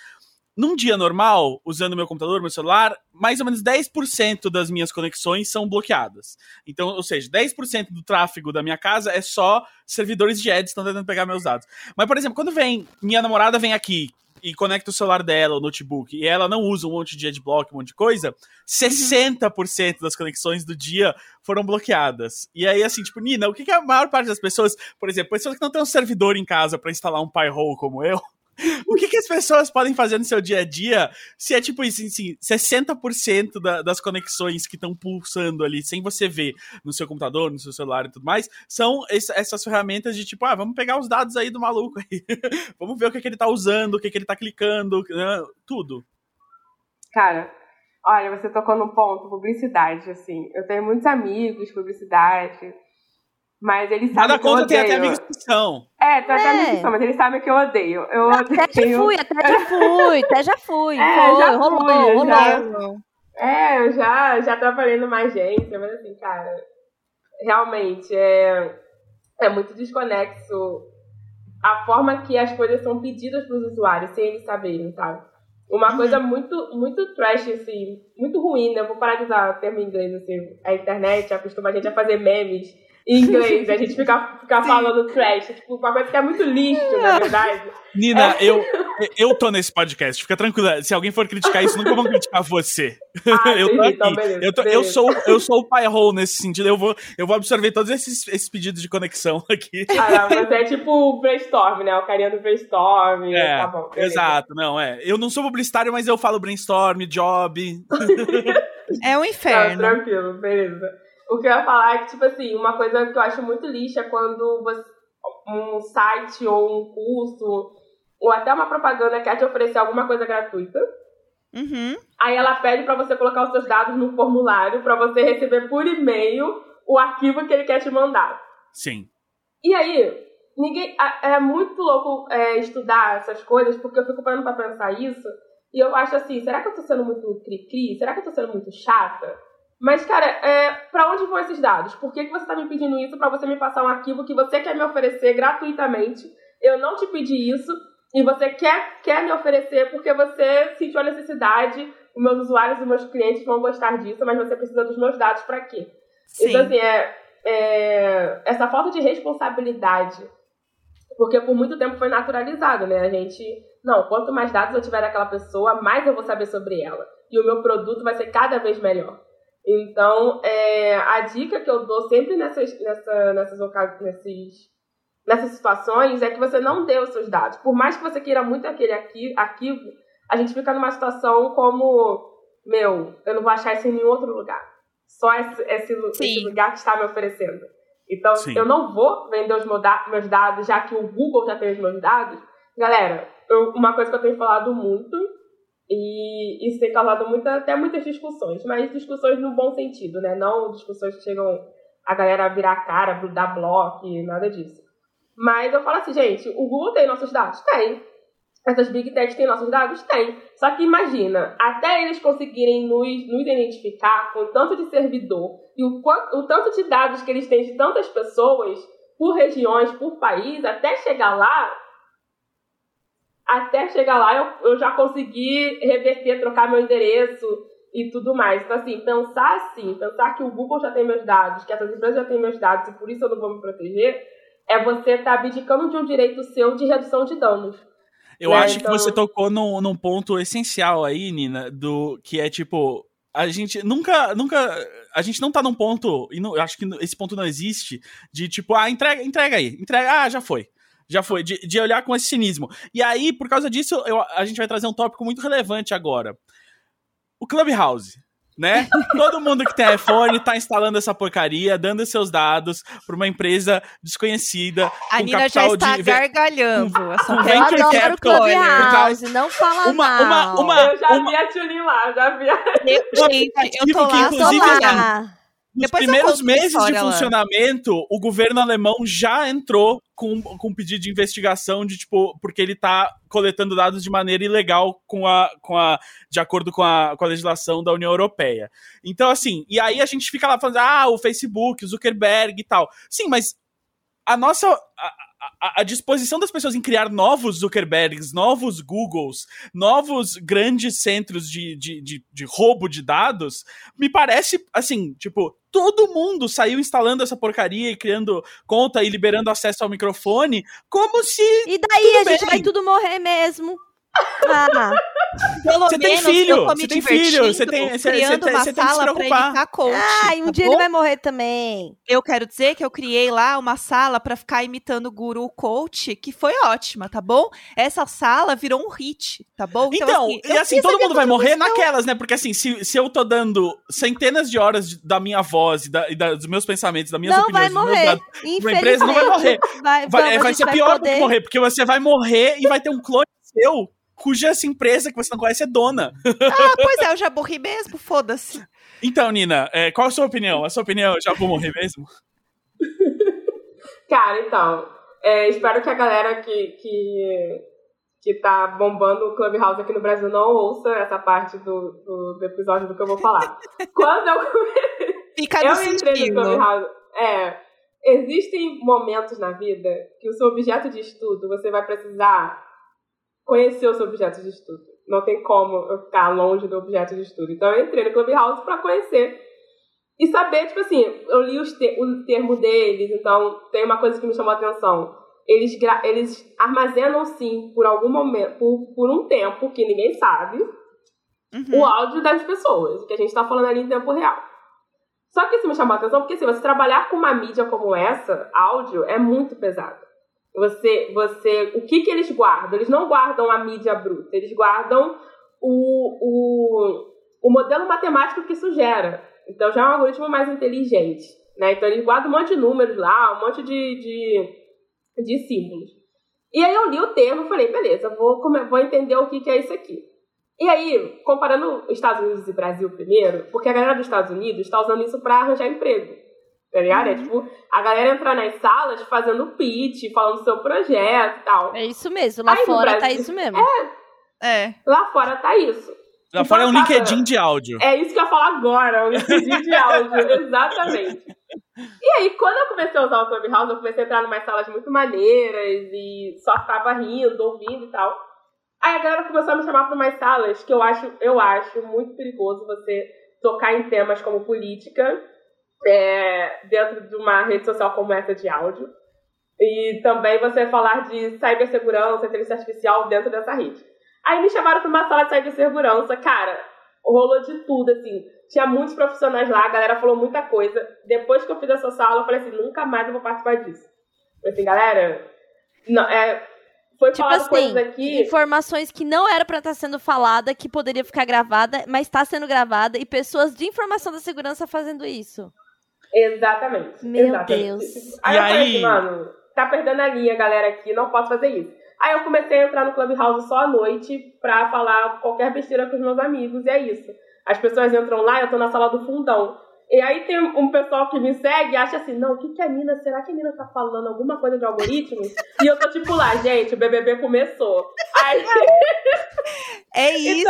num dia normal, usando meu computador, meu celular, mais ou menos 10% das minhas conexões são bloqueadas. Então, ou seja, 10% do tráfego da minha casa é só servidores de ads que estão tentando pegar meus dados. Mas, por exemplo, quando vem, minha namorada vem aqui e conecta o celular dela, o notebook, e ela não usa um monte de adblock, um monte de coisa, 60% das conexões do dia foram bloqueadas. E aí, assim, tipo, Nina, o que, que a maior parte das pessoas, por exemplo, pessoas que não têm um servidor em casa para instalar um Pi-hole como eu, o que, que, as pessoas podem fazer no seu dia a dia se é tipo assim, assim 60% da, das conexões que estão pulsando ali, sem você ver no seu computador, no seu celular e tudo mais, são essas ferramentas de tipo, ah, vamos pegar os dados aí do maluco aí. vamos ver o que, que ele tá usando, o que, que ele tá clicando, né, tudo. Cara, olha, você tocou no ponto, publicidade, assim. Eu tenho muitos amigos, publicidade. Mas eles sabem Nada que eu odeio. tem até amigos que são. É, tem até é. amigos que são, mas eles sabem que eu odeio. Eu Não, odeio. Até já fui, até já fui, até já fui. É, Foi, já rolou, fui, rolou. Já, é, eu já, já trabalhei numa agência, mas assim, cara, realmente é, é muito desconexo a forma que as coisas são pedidas para os usuários, sem eles saberem, sabe? Uma uhum. coisa muito, muito trash, assim, muito ruim, né? Eu vou parar de usar o termo em inglês, assim. A internet acostuma a gente a fazer memes em inglês. A gente fica, fica falando trash. Tipo, uma coisa que é muito lixo, na verdade. Nina, é. eu, eu tô nesse podcast, fica tranquila. Se alguém for criticar isso, nunca vão criticar você. Ah, eu tô aqui. Então, beleza, eu, tô, eu, sou, eu sou o pai hole nesse sentido. Eu vou, eu vou absorver todos esses, esses pedidos de conexão aqui. Ah, não, mas é tipo o brainstorm, né? O carinha do brainstorm. É, tá bom, exato, não, é. Eu não sou publicitário, mas eu falo brainstorm, job. é um inferno. Tá, tranquilo, beleza. O que eu ia falar é que, tipo assim, uma coisa que eu acho muito lixa é quando você, um site ou um curso ou até uma propaganda quer te oferecer alguma coisa gratuita. Uhum. Aí ela pede para você colocar os seus dados no formulário para você receber por e-mail o arquivo que ele quer te mandar. Sim. E aí, ninguém é muito louco é, estudar essas coisas porque eu fico parando para pensar isso e eu acho assim, será que eu tô sendo muito cri-cri? Será que eu tô sendo muito chata? Mas, cara, é, para onde vão esses dados? Por que, que você está me pedindo isso para você me passar um arquivo que você quer me oferecer gratuitamente? Eu não te pedi isso e você quer, quer me oferecer porque você sentiu a necessidade, os meus usuários e meus clientes vão gostar disso, mas você precisa dos meus dados para quê? Sim. Então, assim, é, é, essa falta de responsabilidade, porque por muito tempo foi naturalizado, né? A gente, não, quanto mais dados eu tiver daquela pessoa, mais eu vou saber sobre ela. E o meu produto vai ser cada vez melhor. Então, é, a dica que eu dou sempre nessas, nessa, nessas, nesses, nessas situações é que você não dê os seus dados. Por mais que você queira muito aquele arquivo, a gente fica numa situação como, meu, eu não vou achar isso em nenhum outro lugar. Só esse, esse, esse lugar que está me oferecendo. Então, Sim. eu não vou vender os meus dados, já que o Google já tem os meus dados. Galera, eu, uma coisa que eu tenho falado muito e isso tem causado muita, até muitas discussões, mas discussões no bom sentido, né? Não discussões que chegam a galera a virar cara, dar bloco, nada disso. Mas eu falo assim, gente, o Google tem nossos dados? Tem. Essas Big Techs têm nossos dados? Tem. Só que imagina, até eles conseguirem nos, nos identificar com tanto de servidor e o, o tanto de dados que eles têm de tantas pessoas, por regiões, por país, até chegar lá, até chegar lá eu, eu já consegui reverter, trocar meu endereço e tudo mais. Então, assim, pensar assim, pensar que o Google já tem meus dados, que essas empresas já têm meus dados e por isso eu não vou me proteger, é você estar tá abdicando de um direito seu de redução de danos. Eu né? acho então... que você tocou num, num ponto essencial aí, Nina, do que é tipo. A gente nunca, nunca. A gente não tá num ponto, e não, eu acho que esse ponto não existe, de tipo, ah, entrega, entrega aí, entrega, ah, já foi. Já foi, de, de olhar com esse cinismo. E aí, por causa disso, eu, a gente vai trazer um tópico muito relevante agora. O Clubhouse né? Todo mundo que tem iPhone tá instalando essa porcaria, dando seus dados para uma empresa desconhecida. A Nina já está de... gargalhando. Com, com venture capital. Clubhouse, não fala uma, mal. Uma, uma, eu já uma... vi a Tulin lá, já vi a... Eu, gente, eu tô lá, tô lá. Nos Depois primeiros meses de funcionamento, lá. o governo alemão já entrou com, com um pedido de investigação de tipo, porque ele tá coletando dados de maneira ilegal com a, com a, de acordo com a, com a legislação da União Europeia. Então, assim, e aí a gente fica lá falando, ah, o Facebook, o Zuckerberg e tal. Sim, mas a nossa. A, a, a, disposição das pessoas em criar novos Zuckerbergs, novos Googles, novos grandes centros de, de, de, de, roubo de dados, me parece, assim, tipo, todo mundo saiu instalando essa porcaria e criando conta e liberando acesso ao microfone, como se. E daí a gente vai tudo morrer mesmo. Ah. Pelo você tem filho, você tem filho, você tem, você, criando você, uma você tem que se sala pra ele ficar coach. Ai, um tá dia bom? ele vai morrer também. Eu quero dizer que eu criei lá uma sala pra ficar imitando o guru coach, que foi ótima, tá bom? Essa sala virou um hit, tá bom? Então, assim, e assim, todo mundo vai morrer naquelas, né? Porque assim, se, se eu tô dando centenas de horas de- da minha voz e, da- e da- dos meus pensamentos, das minhas Não vai opiniões, dos meus morrer. dados, uma empresa não vai morrer. Vai, vai, vamos, é, vai ser pior do poder... que morrer, porque você vai morrer e vai ter um clone seu, cuja essa empresa que você não conhece é dona. Ah, pois é, eu já morri mesmo, foda-se. Então, Nina, é, qual a sua opinião? A sua opinião, eu já vou morrer mesmo? Cara, então, é, espero que a galera que, que, que tá bombando o Clubhouse aqui no Brasil não ouça essa parte do, do, do episódio do que eu vou falar. Quando eu, Fica no eu entrei no sigilo. Clubhouse, é, existem momentos na vida que o seu objeto de estudo, você vai precisar conhecer o seu objeto de estudo. Não tem como eu ficar longe do objeto de estudo. Então eu entrei no Clubhouse pra conhecer e saber, tipo assim, eu li os te- o termo deles, então tem uma coisa que me chamou a atenção. Eles, eles armazenam sim, por algum momento, por, por um tempo, que ninguém sabe, Uhum. o áudio das pessoas, que a gente tá falando ali em tempo real. Só que isso me chamou a atenção porque se você trabalhar com uma mídia como essa, áudio, é muito pesado. Você, você, o que que eles guardam? Eles não guardam a mídia bruta, eles guardam o, o, o modelo matemático que isso gera. Então já é um algoritmo mais inteligente, né? Então eles guardam um monte de números lá, um monte de, de, de símbolos. E aí eu li o termo e falei, beleza, vou, vou entender o que, que é isso aqui. E aí, comparando Estados Unidos e Brasil primeiro, porque a galera dos Estados Unidos está usando isso para arranjar emprego. Tá ligado? É tipo, a galera entra nas salas fazendo pitch, falando do seu projeto e tal. É isso mesmo, lá Aí fora tá Brasil- isso mesmo. É. Lá fora tá isso. Lá Então, fora é um cara, LinkedIn de áudio. É isso que eu ia falar agora, o LinkedIn de áudio, exatamente. E aí, quando eu comecei a usar o Clubhouse, eu comecei a entrar em umas salas muito maneiras e só ficava rindo, ouvindo e tal. Aí a galera começou a me chamar para umas salas que eu acho, eu acho muito perigoso você tocar em temas como política é, dentro de uma rede social como essa de áudio. E também você falar de cibersegurança, inteligência artificial dentro dessa rede. Aí me chamaram para uma sala de cibersegurança, cara, rolou de tudo, assim. Tinha muitos profissionais lá, a galera falou muita coisa. Depois que eu fiz essa sala, eu falei assim, nunca mais eu vou participar disso. Falei assim, galera, não, é, foi Tipo assim, coisas aqui... informações que não era pra estar sendo falada, que poderia ficar gravada, mas está sendo gravada, e pessoas de informação da segurança fazendo isso. Exatamente. Meu exatamente. Deus. Aí E eu falei aí- assim, mano, tá perdendo a linha, galera, aqui, não posso fazer isso. Aí eu comecei a entrar no Clubhouse só à noite pra falar qualquer besteira com os meus amigos, e é isso. As pessoas entram lá, eu tô na sala do fundão. E aí tem um pessoal que me segue e acha assim, não, o que que a Nina, será que a Nina tá falando alguma coisa de algoritmos? e eu tô tipo lá, gente, o BBB começou. Aí, É isso.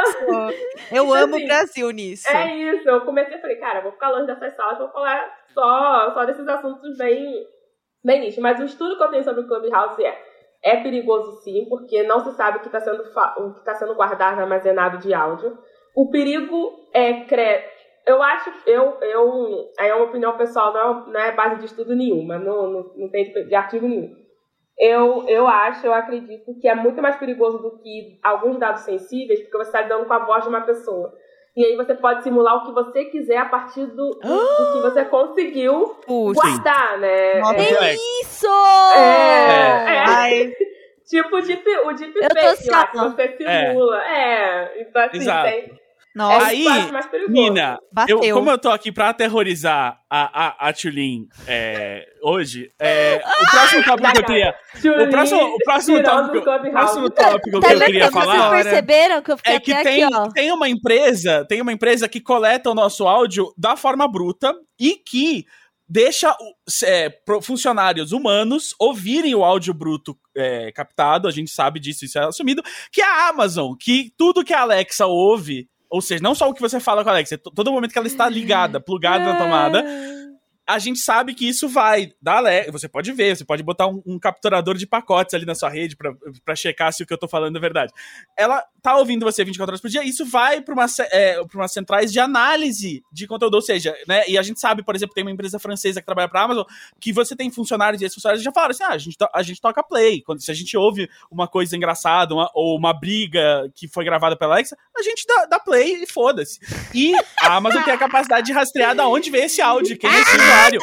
Eu Então, amo assim, o Brasil nisso. É isso, eu comecei falei, cara, eu vou ficar longe dessas salas, vou falar só, só desses assuntos bem, bem nicho. Mas o estudo que eu tenho sobre o Clubhouse é, é perigoso sim, porque não se sabe o que está sendo, o que está sendo guardado, armazenado de áudio. O perigo é cre... Eu acho, eu, eu, aí é uma opinião pessoal, não é, não é base de estudo nenhuma, não, não, não tem de, artigo nenhum. Eu, eu acho, eu acredito que é muito mais perigoso do que alguns dados sensíveis, porque você está lidando com a voz de uma pessoa. E aí você pode simular o que você quiser a partir do, do, do que você conseguiu Putz. guardar, né? Nossa. É, Complexo. Isso! É, é. Ai, tipo o deep, o deep fake lá, que só- você simula. É, então assim, Exato. tem, nossa, Aí. Nina, eu, como eu tô aqui pra aterrorizar a, a, a Tulin é, hoje, é, o próximo tópico que eu queria. O próximo, o próximo tópico, o próximo tópico Tá que eu queria como vocês falar perceberam que eu fiquei é que até tem, aqui, ó. tem uma empresa, tem uma empresa que coleta o nosso áudio da forma bruta e que deixa é, funcionários humanos ouvirem o áudio bruto é, captado, a gente sabe disso, isso é assumido, que é a Amazon, que tudo que a Alexa ouve, ou seja, não só o que você fala com a Alexa, to- todo momento que ela está ligada, plugada na tomada, a gente sabe que isso vai dar. Você pode ver, você pode botar um, um capturador de pacotes ali na sua rede para checar se o que eu tô falando é verdade. Ela tá ouvindo você 24 horas por dia, isso vai para uma, é, umas centrais de análise de conteúdo, ou seja, né? E a gente sabe, por exemplo, tem uma empresa francesa que trabalha para Amazon, que você tem funcionários e esses funcionários já falaram assim: ah, a gente, a gente toca play. Quando, se a gente ouve uma coisa engraçada uma, ou uma briga que foi gravada pela Alexa, a gente dá, dá play e foda-se. E a Amazon tem a capacidade de rastrear da onde veio esse áudio, quem é esse usuário.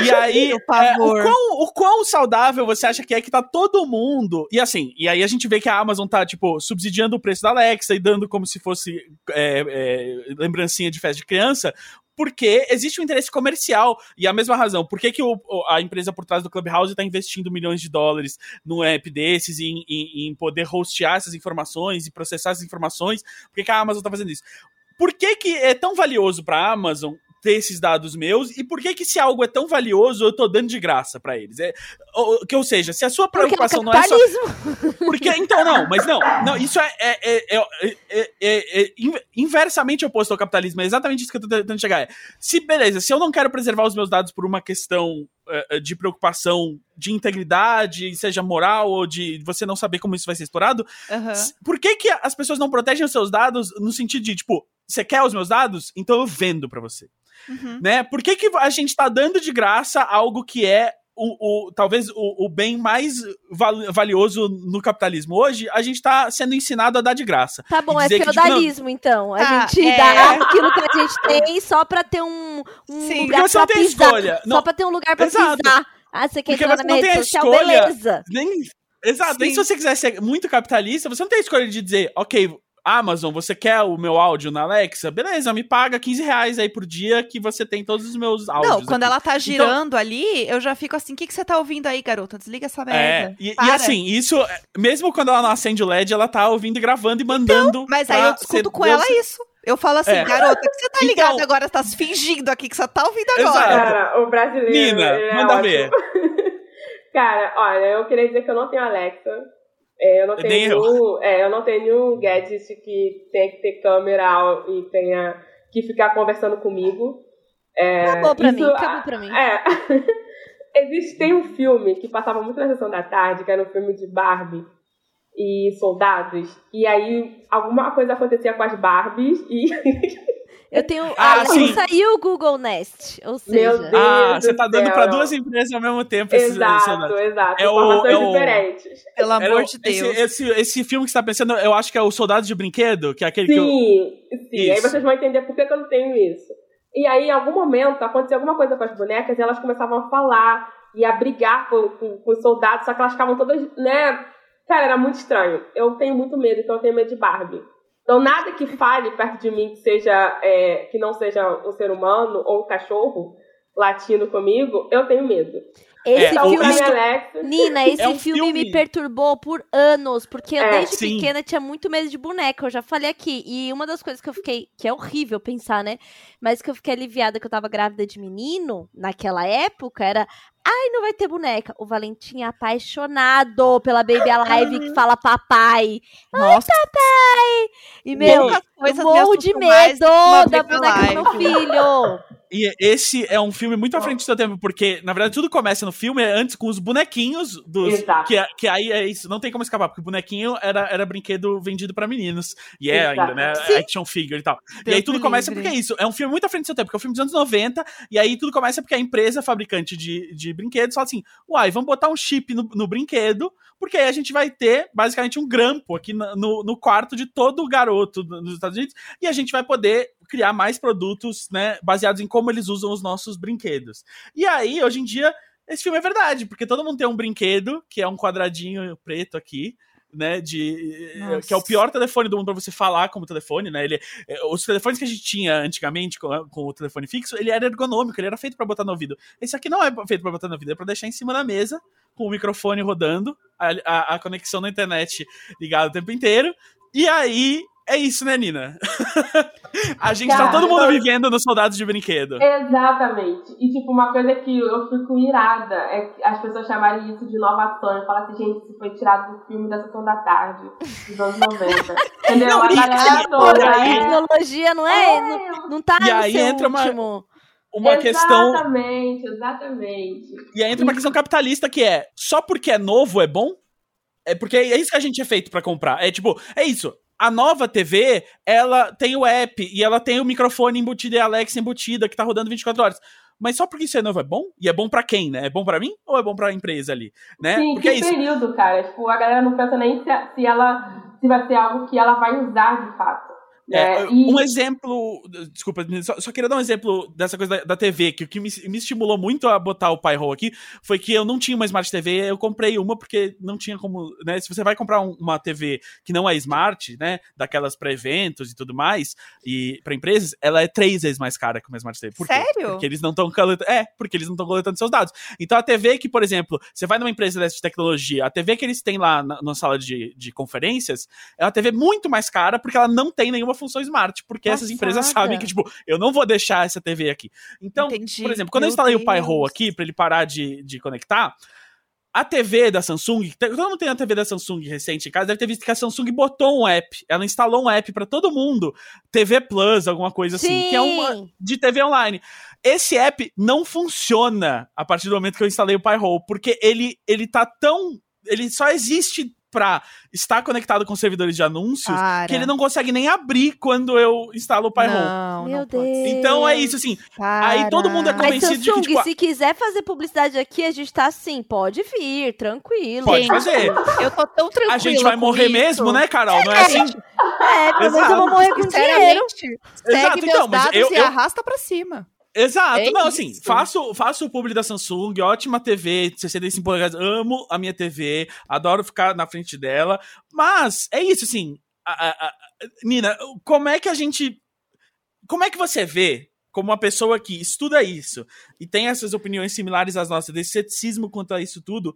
E aí, é, o, quão, o quão saudável você acha que é que tá todo mundo. E assim, e aí a gente vê que a Amazon tá, tipo, subsidiando o preço da Alexa e dando como se fosse é, é, lembrancinha de festa de criança, porque existe um interesse comercial. E a mesma razão, por que, que o, a empresa por trás do Clubhouse está investindo milhões de dólares num app desses, em, em, em, poder hostear essas informações e processar essas informações? Por que, que a Amazon está fazendo isso? Por que, que é tão valioso para a Amazon ter esses dados meus e por que que se algo é tão valioso eu tô dando de graça para eles? É, ou, que ou seja, se a sua preocupação é não é só porque então não, mas não, não isso é, é, é, é, inversamente oposto ao capitalismo, é exatamente isso que eu tô tentando chegar. É, se beleza, se eu não quero preservar os meus dados por uma questão de preocupação de integridade, seja moral ou de você não saber como isso vai ser explorado, uhum. por que que as pessoas não protegem os seus dados no sentido de, tipo, você quer os meus dados? Então eu vendo para você. Uhum. Né? Por que, que a gente tá dando de graça algo que é o, o, talvez o, o, bem mais valioso no capitalismo hoje, a gente tá sendo ensinado a dar de graça. Tá bom, é feudalismo, que, tipo, então. A ah, gente é... dá aquilo que a gente tem só pra ter um, um Sim, lugar você pra não tem pisar. Escolha. Só não... pra ter um lugar pra Exato. pisar. Ah, você quer entrar na minha rede social, escolha, beleza. Nem, exato, Sim. nem se você quiser ser muito capitalista, você não tem a escolha de dizer, ok, Amazon, você quer o meu áudio na Alexa? Beleza, me paga 15 reais aí por dia que você tem todos os meus áudios. Não, quando aqui. ela tá então girando então, ali, eu já fico assim: o que, que você tá ouvindo aí, garota? Desliga essa merda. É, e, e, assim, isso, mesmo quando ela não acende o LED, ela tá ouvindo e gravando e mandando. Então, mas aí eu discuto com ela isso. Eu falo assim, é. garota, que você tá ligado então, agora? Você tá fingindo aqui que você tá ouvindo agora. Exato. Cara, o brasileiro. Nina, é manda ótimo. ver. Cara, olha, eu queria dizer que eu não tenho Alexa. É, eu não tenho nenhum, é, eu não tenho gadget que tenha que ter câmera e tenha que ficar conversando comigo. É, acabou pra isso, mim, acabou pra mim. É. Existe, tem um filme que passava muito na sessão da tarde, que era um filme de Barbie e soldados. E aí alguma coisa acontecia com as Barbies e Eu tenho. Ah, sim. saiu o Google Nest. Ou seja. Deus ah, você tá dando para duas empresas ao mesmo tempo. Exato, esse, exato. É o, é o, diferentes. Pelo amor de Deus. Esse, esse, esse, filme que você tá pensando, eu acho que é o Soldados de Brinquedo, que é aquele sim, que eu. Sim, sim. Aí vocês vão entender por que, que eu não tenho isso. E aí, em algum momento, aconteceu alguma coisa com as bonecas e elas começavam a falar e a brigar com, com, com os soldados, só que elas ficavam todas, né? Cara, era muito estranho. Eu tenho muito medo, então eu tenho medo de Barbie. Então, nada que fale perto de mim que seja é, que não seja um ser humano ou um cachorro latindo comigo, eu tenho medo. Esse é, filme. Alexa... Nina, esse é um filme, filme, me perturbou por anos, porque eu é, desde sim. pequena tinha muito medo de boneca, eu já falei aqui. E uma das coisas que eu fiquei, que é horrível pensar, né? Mas que eu fiquei aliviada que eu tava grávida de menino naquela época era. Ai, não vai ter boneca. O Valentim é apaixonado pela Baby Alive que fala papai. Nossa. Ai, papai! E, meu, eu morro de medo da boneca do meu filho. E esse é um filme muito à frente do seu tempo, porque, na verdade, tudo começa no filme antes com os bonequinhos dos. Exato. Que, que aí é isso, não tem como escapar, porque o bonequinho era, era brinquedo vendido para meninos. E é Exato. ainda, né? Sim. Action figure e tal. Deus e aí tudo começa livre. porque é isso. É um filme muito à frente do seu tempo, porque é um filme dos anos 90, e aí tudo começa porque a empresa fabricante de, de brinquedos fala assim: uai, vamos botar um chip no, no brinquedo, porque aí a gente vai ter basicamente um grampo aqui no, no quarto de todo garoto nos Estados Unidos, e a gente vai poder criar mais produtos, né, baseados em como eles usam os nossos brinquedos. E aí, hoje em dia, esse filme é verdade, porque todo mundo tem um brinquedo, que é um quadradinho preto aqui, né, de Nossa. que é o pior telefone do mundo para você falar como telefone, né? Ele, é, os telefones que a gente tinha antigamente com, com o telefone fixo, ele era ergonômico, ele era feito para botar no ouvido. Esse aqui não é feito para botar no ouvido, é para deixar em cima da mesa com o microfone rodando, a, a, a conexão na internet ligada o tempo inteiro. E aí é isso, né, Nina? a gente tá Cara, tá todo mundo vivendo nos soldados de brinquedo. Exatamente. E, tipo, uma coisa que eu fico irada é as pessoas chamarem isso de inovação. E falar assim, gente, isso foi tirado do filme da Sessão da Tarde, dos anos 90. Entendeu? Não, a galera toda. A tecnologia não é, é. Não, não tá e no aí entra último. Uma uma exatamente, questão. Exatamente, exatamente. E aí entra uma questão capitalista que é: só porque é novo é bom? É porque é isso que a gente é feito para comprar. É tipo, é isso. A nova TV, ela tem o app e ela tem o microfone embutido e a Alexa embutida que tá rodando 24 horas. Mas só porque isso é novo é bom? E é bom para quem, né? É bom para mim ou é bom para a empresa ali, né? Sim, porque que é isso. período, cara. Tipo, a galera não pensa nem se, se ela se vai ser algo que ela vai usar de fato. É, e... Um exemplo. Desculpa, só, só, queria dar um exemplo dessa coisa da, da TV, que o que me, me, estimulou muito a botar o Pi Roll aqui foi que eu não tinha uma Smart TV, eu comprei uma porque não tinha como. Né, se você vai comprar um, uma TV que não é Smart, né? Daquelas para eventos e tudo mais, e para empresas, ela é três vezes mais cara que uma Smart TV. Por Sério? Quê? Porque eles não estão coletando. É, porque eles não estão coletando seus dados. Então a TV que, por exemplo, você vai numa empresa dessa de tecnologia, a TV que eles têm lá na, na sala de, de conferências é uma TV muito mais cara porque ela não tem nenhuma função Smart porque Passada. essas empresas sabem que, tipo, eu não vou deixar essa TV aqui. Então, Entendi. por exemplo, quando Meu eu instalei Deus. o Pi-Hole aqui, para ele parar de, de conectar, a TV da Samsung, todo mundo tem a TV da Samsung recente em casa, deve ter visto que a Samsung botou um app. Ela instalou um app para todo mundo, TV Plus, alguma coisa Sim. assim, que é uma de TV online. Esse app não funciona a partir do momento que eu instalei o Pi-Hole, porque ele ele tá tão ele só existe pra estar conectado com servidores de anúncios Para. que ele não consegue nem abrir quando eu instalo o Pyhome. Não, Meu Deus. Então é isso, assim. Para. Aí todo mundo é convencido Mas, Samsung, de que, tipo, se quiser fazer publicidade aqui, a gente tá assim, pode vir, tranquilo. Pode fazer. Eu tô tão tranquila A gente vai morrer isso. mesmo, né, Carol? Não é, é assim? É, pelo menos eu vou morrer com dinheiro. Segue Exato, meus então, dados eu, e eu... arrasta pra cima. Exato, é não, assim, faço, faço o publi da Samsung, ótima TV, 65 polegadas, amo a minha TV, adoro ficar na frente dela, mas é isso, assim, a, a, a, Nina, como é que a gente, como é que você vê, como uma pessoa que estuda isso e tem essas opiniões similares às nossas, desse ceticismo quanto a isso tudo,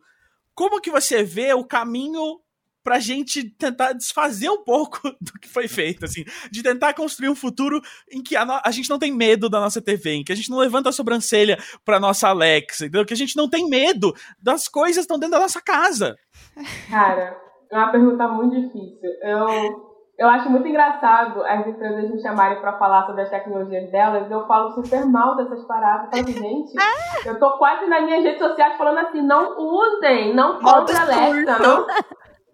como que você vê o caminho pra gente tentar desfazer um pouco do que foi feito, assim, de tentar construir um futuro em que a, no... a gente não tem medo da nossa TV, em que a gente não levanta a sobrancelha pra nossa Alexa, entendeu? Que a gente não tem medo das coisas que estão dentro da nossa casa. Cara, é uma pergunta muito difícil. Eu, eu acho muito engraçado as empresas me chamarem para falar sobre as tecnologias delas. Eu falo super mal dessas paradas. Falo, gente, eu tô quase nas minhas redes sociais falando assim: não usem, não comprem Alexa, não,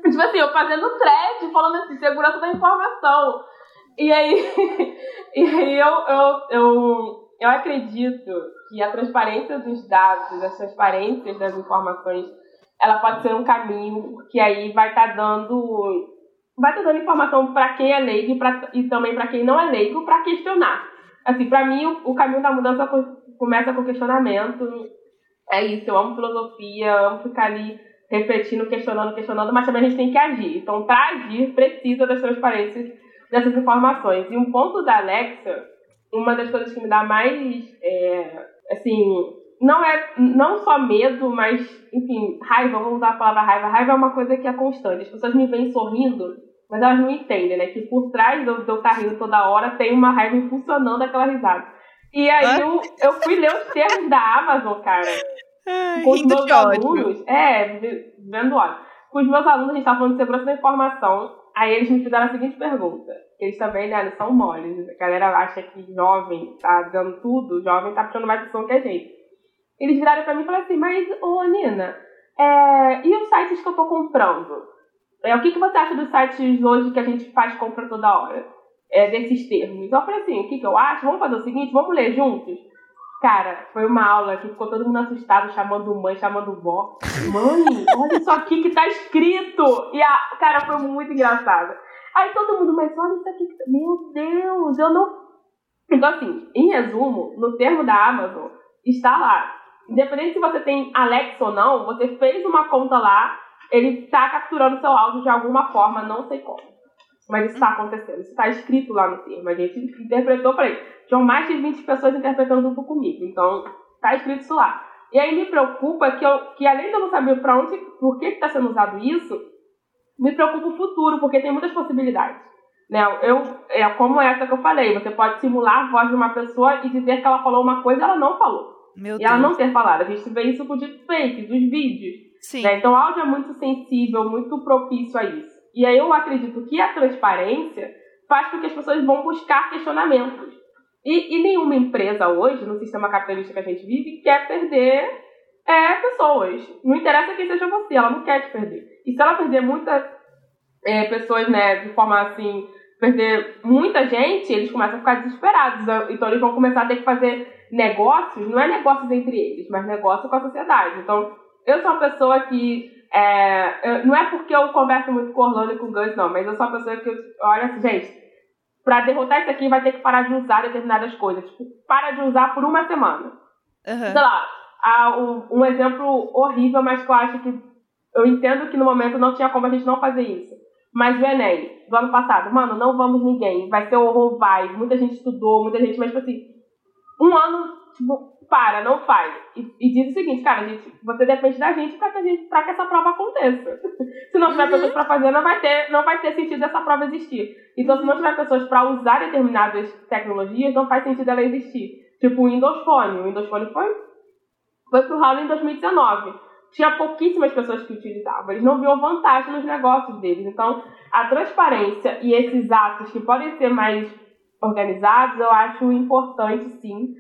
Tipo assim, eu fazendo thread, falando assim, segurança da informação. E aí, e aí eu, eu, eu, eu acredito que a transparência dos dados, as transparências das informações, ela pode ser um caminho que aí vai estar tá dando vai estar tá dando informação para quem é leigo e, pra, e também para quem não é leigo para questionar. Assim, para mim o, o, caminho da mudança começa com questionamento. É isso, eu amo filosofia, amo ficar ali refletindo, questionando, questionando, mas também a gente tem que agir. Então, para agir, precisa das transparências dessas informações. E um ponto da Alexa, uma das coisas que me dá mais, é, assim, não é não só medo, mas, enfim, raiva, vamos usar a palavra raiva. Raiva é uma coisa que é constante. As pessoas me veem sorrindo, mas elas não entendem, né? Que por trás de eu estar tá rindo toda hora tem uma raiva impulsionando aquela risada. E aí eu, eu fui ler os termos da Amazon, cara com os meus alunos, é, vendo olha, com os meus alunos a gente estava falando de segurança da informação, aí eles me fizeram a seguinte pergunta, eles também, né, não são moles, a galera acha que jovem tá dando tudo, jovem tá puxando mais atenção que a gente. Eles viraram pra mim e falaram assim, mas, ô Nina, é, e os sites que eu tô comprando? É, o que, que você acha dos sites hoje que a gente faz compra toda hora? É, desses termos. Eu falei assim, o que, que eu acho? Vamos fazer o seguinte, vamos ler juntos? Cara, foi uma aula que ficou todo mundo assustado, chamando mãe, chamando vó. Mãe, olha isso aqui que tá escrito! E a cara foi muito engraçada. Aí todo mundo, mas olha isso aqui. Que... Meu Deus, eu não. Então, assim, em resumo, no termo da Amazon, está lá. Independente se você tem Alexa ou não, você fez uma conta lá, ele está capturando seu áudio de alguma forma, não sei como. Mas isso está acontecendo, isso está escrito lá no termo. A gente interpretou, falei, tinham mais de 20 pessoas interpretando junto comigo. Então, está escrito isso lá. E aí me preocupa que, eu, que além de eu não saber para onde, por que está sendo usado isso, me preocupa o futuro, porque tem muitas possibilidades. Né? Eu, é como essa que eu falei, você pode simular a voz de uma pessoa e dizer que ela falou uma coisa e ela não falou. Meu e Deus. ela não ter falado. A gente vê isso com o deepfake, dos vídeos. Sim. Né? Então, o áudio é muito sensível, muito propício a isso. E aí eu acredito que a transparência faz com que as pessoas vão buscar questionamentos. E, e nenhuma empresa hoje, no sistema capitalista que a gente vive, quer perder é, pessoas. Não interessa quem seja você, ela não quer te perder. E se ela perder muitas é, pessoas, né, de forma assim, perder muita gente, eles começam a ficar desesperados. Então eles vão começar a ter que fazer negócios, não é negócios entre eles, mas negócio com a sociedade. Então, eu sou uma pessoa que. É, não é porque eu converso muito com Orlando e com o Gus, não, mas eu sou uma pessoa que olha assim, gente, pra derrotar isso aqui vai ter que parar de usar determinadas coisas. Tipo, para de usar por uma semana. Uhum. Sei lá, há um, um exemplo horrível, mas que eu acho que. Eu entendo que no momento não tinha como a gente não fazer isso. Mas o Enem, do ano passado, mano, não vamos ninguém. Vai ser horror, vai. Muita gente estudou, muita gente, mas tipo assim, um ano, tipo, para, não faz. E, e, diz o seguinte, cara, gente, você depende da gente para que, gente, pra que essa prova aconteça. se não tiver uhum. pessoas para fazer, não vai, ter, não vai ter sentido essa prova existir. Então, se não tiver pessoas para usar determinadas tecnologias, não faz sentido ela existir. Tipo o Windows Phone. O Windows Phone foi, foi pro ralo em 2019. Tinha pouquíssimas pessoas que utilizavam. Eles não viam vantagem nos negócios deles. Então, a transparência e esses atos que podem ser mais organizados, eu acho importante, sim.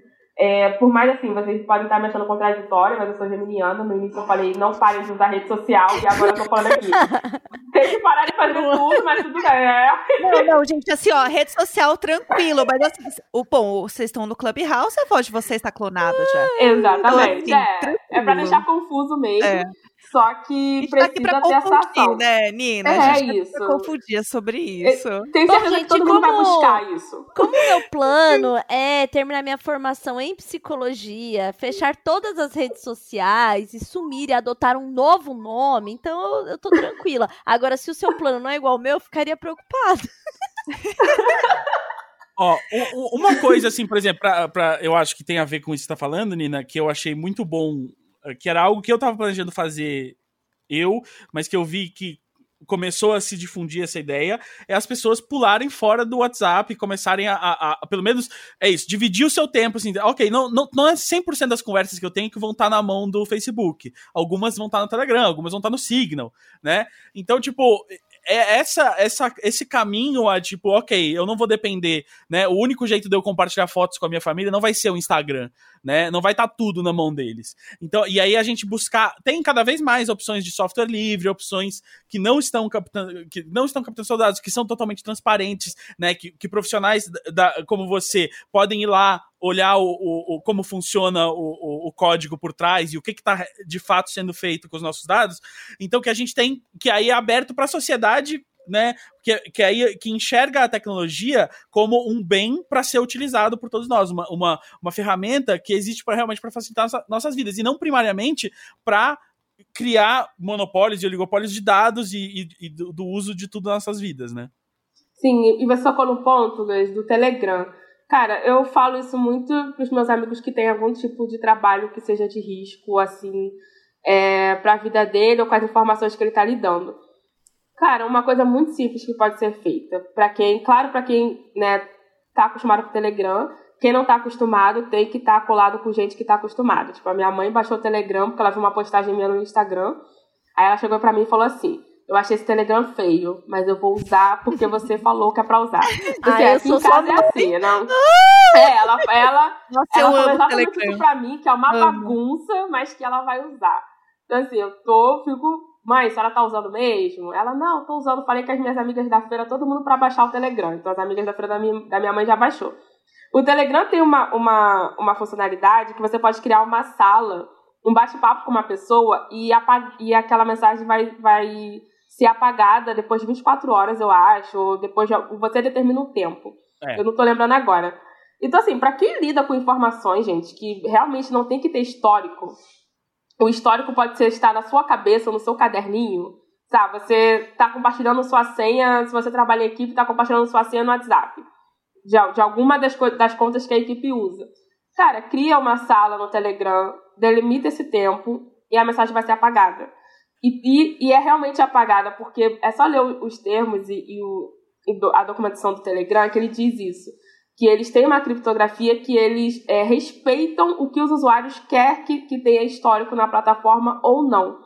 É, por mais assim, vocês podem estar me achando contraditória, mas eu sou geminiana. No início eu falei, não parem de usar rede social, e agora eu tô falando aqui. Tem que parar de fazer tudo, mas tudo bem. É. Não, não, gente, assim, ó, rede social tranquilo, mas assim, o, bom, vocês estão no Clubhouse, a voz de vocês está clonada já. Exatamente. Então, assim, é, é pra deixar confuso mesmo. É. Só que precisa aqui pra ter essa ação. né, Nina? É, a gente tá isso. Pra confundir sobre isso. Tem certeza Bom, gente, que todo como, mundo vai buscar isso. Como meu plano é terminar minha formação em psicologia, fechar todas as redes sociais e sumir e adotar um novo nome, então eu, eu tô tranquila. Agora, se o seu plano não é igual ao meu, eu ficaria preocupada. Ó, uma coisa assim, por exemplo, pra, pra, eu acho que tem a ver com isso que você tá falando, Nina, que eu achei muito bom que era algo que eu tava planejando fazer eu, mas que eu vi que começou a se difundir essa ideia, é as pessoas pularem fora do WhatsApp e começarem a, a, a, pelo menos, é isso, dividir o seu tempo, assim, ok, não, não, não é 100% das conversas que eu tenho que vão estar tá na mão do Facebook, algumas vão estar tá no Telegram, algumas vão estar tá no Signal, né, então, tipo, é essa, essa, esse caminho a tipo, ok, eu não vou depender, né? O único jeito de eu compartilhar fotos com a minha família não vai ser o Instagram, né? Não vai estar tá tudo na mão deles. Então, e aí a gente buscar, tem cada vez mais opções de software livre, opções que não estão captando, que não estão captando dados, que são totalmente transparentes, né? Que, que profissionais da, como você podem ir lá olhar o, o, o como funciona o, o, código por trás e o que está de fato sendo feito com os nossos dados. Então, que a gente tem que aí é aberto para a sociedade né, que, que aí que enxerga a tecnologia como um bem para ser utilizado por todos nós, uma, uma, uma ferramenta que existe para realmente para facilitar nossa, nossas vidas e não primariamente para criar monopólios e oligopólios de dados e, e, e do, do, uso de tudo nas nossas vidas, né? Sim, e você tocou no ponto, Luiz, do Telegram. Cara, eu falo isso muito para os meus amigos que têm algum tipo de trabalho que seja de risco, assim, é, para a vida dele ou com as informações que ele está lidando. Cara, uma coisa muito simples que pode ser feita. Para quem, claro, para quem, né, tá acostumado com o Telegram, quem não tá acostumado tem que estar tá colado com gente que tá acostumado. Tipo, a minha mãe baixou o Telegram porque ela viu uma postagem minha no Instagram. Aí ela chegou para mim e falou assim: eu achei esse Telegram feio, mas eu vou usar porque você falou que é pra usar. Porque ah, aqui em casa é assim, não? É, ela, ela, Nossa, ela falou exatamente isso pra mim, que é uma amo. bagunça, mas que ela vai usar. Então, assim, eu tô, fico, mãe, a senhora tá usando mesmo? Ela, não, tô usando. Falei com as minhas amigas da feira, todo mundo pra baixar o Telegram. Então, as amigas da feira da minha, da minha mãe já baixou. O Telegram tem uma, uma, uma funcionalidade que você pode criar uma sala, um bate-papo com uma pessoa e, e aquela mensagem vai, vai ser apagada depois de 24 horas, eu acho, ou depois de, você determina um tempo. É. Eu não tô lembrando agora. Então, assim, para quem lida com informações, gente, que realmente não tem que ter histórico, o histórico pode ser estar na sua cabeça no seu caderninho, sabe? Você tá compartilhando sua senha, se você trabalha em equipe, tá compartilhando sua senha no WhatsApp, de, de alguma das, das contas que a equipe usa. Cara, cria uma sala no Telegram, delimita esse tempo e a mensagem vai ser apagada. E, e, e, é realmente apagada, porque é só ler os termos e, e, o, a documentação do Telegram que ele diz isso. Que eles têm uma criptografia que eles é, respeitam o que os usuários querem que, que tenha histórico na plataforma ou não.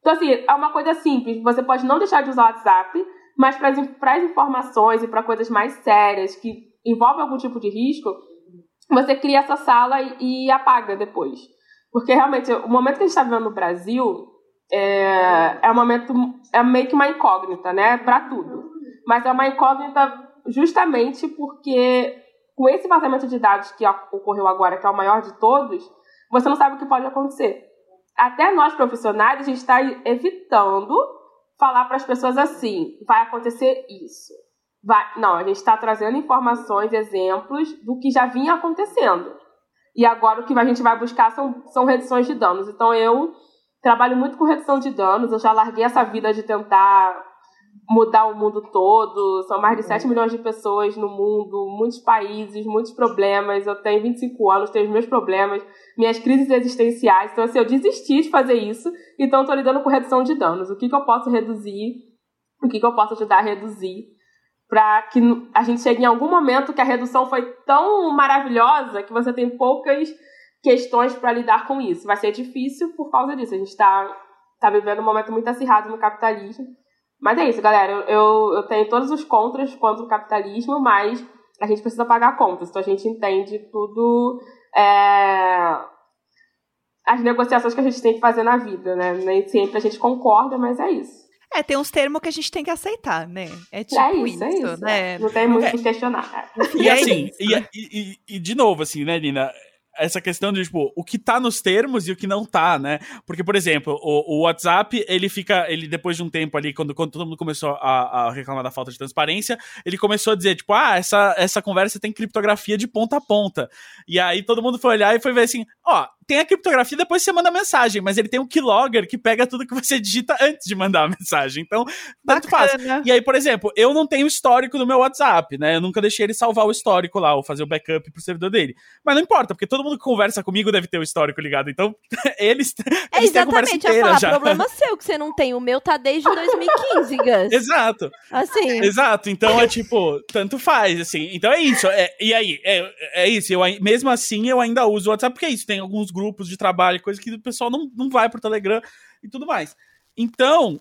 Então, assim, é uma coisa simples. Você pode não deixar de usar o WhatsApp, mas para as informações e para coisas mais sérias que envolvem algum tipo de risco, você cria essa sala e, e apaga depois. Porque realmente, o momento que a gente está vivendo no Brasil é, é um momento, é meio que uma incógnita, né? Para tudo. Mas é uma incógnita justamente porque com esse vazamento de dados que ocorreu agora, que é o maior de todos, você não sabe o que pode acontecer. Até nós profissionais, a gente está evitando falar para as pessoas assim: vai acontecer isso. Vai... Não, a gente está trazendo informações, exemplos do que já vinha acontecendo. E agora o que a gente vai buscar são, são reduções de danos. Então eu trabalho muito com redução de danos, eu já larguei essa vida de tentar mudar o mundo todo. São mais de 7 milhões de pessoas no mundo, muitos países, muitos problemas. Eu tenho 25 anos, tenho os meus problemas, minhas crises existenciais. Então, assim, eu desisti de fazer isso. Então, estou lidando com redução de danos. O que, que eu posso reduzir? O que, que eu posso ajudar a reduzir? Para que a gente chegue em algum momento que a redução foi tão maravilhosa que você tem poucas questões para lidar com isso. Vai ser difícil por causa disso. A gente está tá vivendo um momento muito acirrado no capitalismo mas é isso, galera. Eu, eu, eu tenho todos os contras contra o capitalismo, mas a gente precisa pagar contas. Então a gente entende tudo. É, as negociações que a gente tem que fazer na vida, né? Nem sempre a gente concorda, mas é isso. É, tem uns termos que a gente tem que aceitar, né? É, é tipo é isso, isso, é isso. Né? Não tem muito o é. que questionar. E assim, e, e, e, de novo, assim, né, Nina? Essa questão de, tipo, o que tá nos termos e o que não tá, né? Porque, por exemplo, o, o WhatsApp, ele fica, ele depois de um tempo ali, quando, quando todo mundo começou a, a, reclamar da falta de transparência, ele começou a dizer, tipo, ah, essa, essa conversa tem criptografia de ponta a ponta. E aí todo mundo foi olhar e foi ver assim, ó, tem a criptografia depois você manda a mensagem, mas ele tem um keylogger que pega tudo que você digita antes de mandar a mensagem. Então, tanto faz. E aí, por exemplo, eu não tenho histórico no meu WhatsApp, né? Eu nunca deixei ele salvar o histórico lá, ou fazer o backup pro servidor dele. Mas não importa, porque todo mundo que conversa comigo deve ter o histórico ligado. Então, eles, é eles exatamente, eu falar, já. problema seu que você não tem. O meu tá desde 2015, Gus. Exato. Assim. Exato. Então é tipo, tanto faz, assim. Então é isso. É, e aí, é, é isso. Eu, mesmo assim, eu ainda uso o WhatsApp, porque é isso. Tem alguns grupos de trabalho, coisa que o pessoal não, não vai pro Telegram e tudo mais. Então,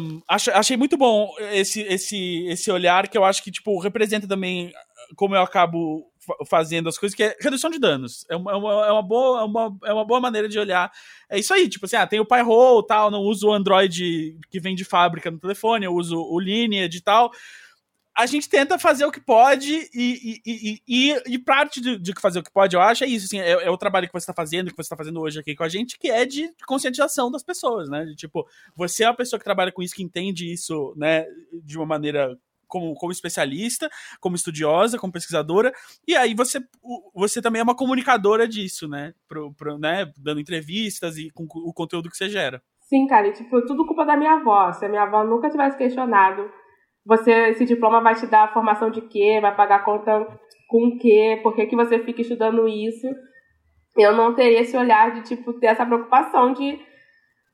um, achei muito bom esse, esse, esse olhar que eu acho que, tipo, representa também como eu acabo fazendo as coisas, que é redução de danos. É uma, é uma, é uma, boa, é uma, é uma boa maneira de olhar. É isso aí, tipo assim, ah, tem o Pyro tal, não uso o Android que vem de fábrica no telefone, eu uso o Lineage e tal a gente tenta fazer o que pode e, e, e, e, parte de, de, fazer o que pode, eu acho, é isso, assim, é, é o trabalho que você está fazendo, que você está fazendo hoje aqui com a gente, que é de conscientização das pessoas, né? Tipo, você é uma pessoa que trabalha com isso, que entende isso, né, de uma maneira como, como especialista, como estudiosa, como pesquisadora, e aí você, você também é uma comunicadora disso, né? Pro, pro, né? Dando entrevistas e com o conteúdo que você gera. Sim, cara, e, tipo, tudo culpa da minha avó. Se a minha avó nunca tivesse questionado você esse diploma vai te dar formação de quê? Vai pagar conta com o quê? Por que, que você fica estudando isso? Eu não teria esse olhar de, tipo, ter essa preocupação de,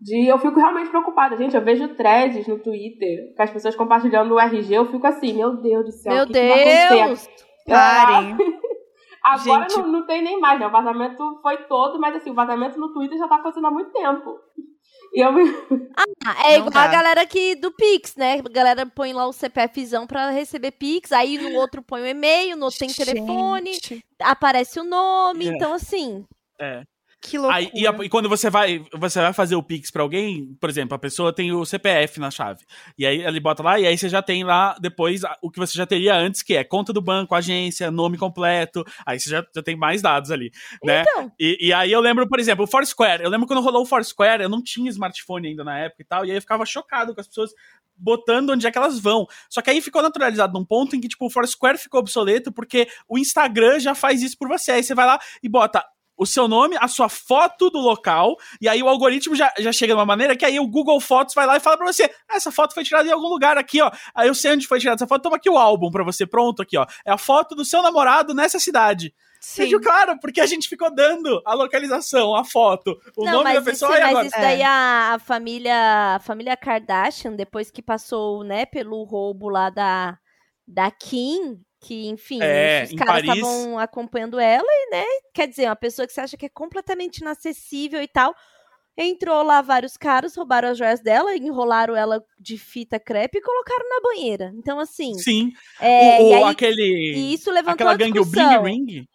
de... Eu fico realmente preocupada. Gente, eu vejo threads no Twitter com as pessoas compartilhando o RG, eu fico assim, meu Deus do céu, Meu que Deus! Que Parem! Agora não, não tem nem mais, né? O vazamento foi todo, mas assim, o vazamento no Twitter já tá acontecendo há muito tempo. E eu me... Ah, é não igual dá. a galera aqui do Pix, né? A galera põe lá o CPFzão pra receber Pix, aí no outro põe o e-mail, no outro tem telefone, aparece o nome, é. então assim. É. Que loucura. Aí, e, a, e, quando você vai, você vai fazer o Pix pra alguém, por exemplo, a pessoa tem o CPF na chave. E aí ele bota lá, e aí você já tem lá depois o que você já teria antes, que é conta do banco, agência, nome completo. Aí você já, já tem mais dados ali, né? Então. E, e aí eu lembro, por exemplo, o Foursquare. Eu lembro quando rolou o Foursquare, eu não tinha smartphone ainda na época e tal, e aí eu ficava chocado com as pessoas botando onde é que elas vão. Só que aí ficou naturalizado num ponto em que, tipo, o Foursquare ficou obsoleto porque o Instagram já faz isso por você. Aí você vai lá e bota o seu nome, a sua foto do local, e aí o algoritmo já, já chega de uma maneira que aí o Google Fotos vai lá e fala pra você: ah, essa foto foi tirada em algum lugar aqui, ó. Aí eu sei onde foi tirada essa foto, toma aqui o álbum pra você, pronto aqui, ó. É a foto do seu namorado nessa cidade. Sim. Vejo, claro, porque a gente ficou dando a localização, a foto, o não, nome da pessoa. Isso, mas agora... isso daí é. a, a, família, a família Kardashian, depois que passou, né, pelo roubo lá da, da Kim, que, enfim, é, os caras estavam acompanhando ela e, né, quer dizer, uma pessoa que você acha que é completamente inacessível e tal, entrou lá vários caras, roubaram as joias dela, enrolaram ela de fita crepe e colocaram na banheira. Então, assim... Sim, é, o, e aí, aquele... E isso levantou aquela gangue, o Bling Ring...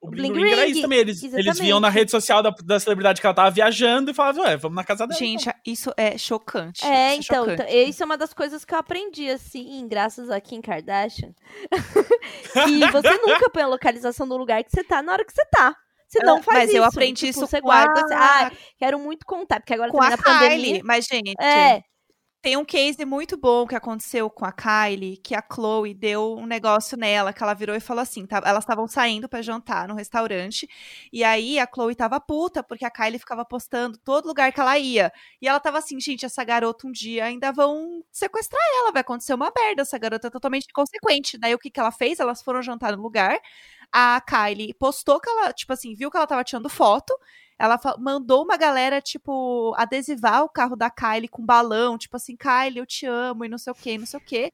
O Bling Ring era isso também. Eles, eles viam na rede social da, da celebridade que ela tava viajando e falavam, ué, vamos na casa dela. Gente, então. isso é chocante. É, isso é então, chocante. então, isso é uma das coisas que eu aprendi, assim, graças a Kim Kardashian. que você nunca põe a localização do lugar que você tá na hora que você tá. Você não faz mas isso. eu aprendi tipo, isso você com guarda. a... Ah, quero muito contar, porque agora com também a na pandemia. Kylie, mas gente, É, tem um case muito bom que aconteceu com a Kylie, que a Chloe deu um negócio nela, que ela virou e falou assim, tá, elas estavam saindo para jantar no restaurante, e aí a Chloe tava puta, porque a Kylie ficava postando todo lugar que ela ia, e ela tava assim, gente, essa garota um dia ainda vão sequestrar ela, vai acontecer uma merda, essa garota é totalmente inconsequente. Daí o que que ela fez? Elas foram jantar no lugar, a Kylie postou que ela, tipo assim, viu que ela tava tirando foto, ela mandou uma galera, tipo, adesivar o carro da Kylie com balão, tipo assim, Kylie, eu te amo, e não sei o que, não sei o que.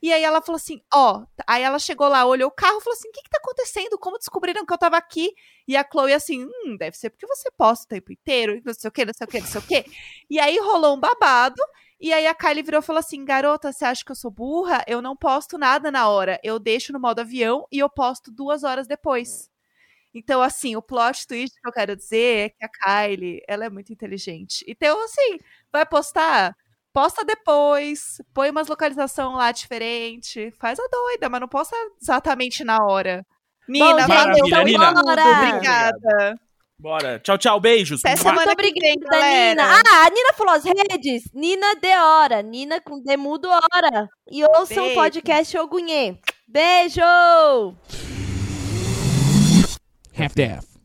E aí ela falou assim, ó, aí ela chegou lá, olhou o carro, falou assim, o que que tá acontecendo? Como descobriram que eu tava aqui? E a Chloe assim, hum, deve ser porque você posta o tempo inteiro, não sei o que, não sei o que, não sei o que. E aí rolou um babado, e aí a Kylie virou e falou assim, garota, você acha que eu sou burra? Eu não posto nada na hora, eu deixo no modo avião e eu posto duas horas depois. Então, assim, o plot twist que eu quero dizer é que a Kylie, ela é muito inteligente. Então, assim, vai postar? Posta depois, põe umas localização lá diferente, faz a doida, mas não posta exatamente na hora. Nina, Bom, valeu, gente, foi Nina. Bora. obrigada. Bora. Tchau, tchau. Beijos. Até semana Muito que vem, obrigada. Nina. Ah, a Nina falou as redes. Nina de hora. Nina com Demudo hora. E ouçam o podcast Ogunhê. Beijo! half daff.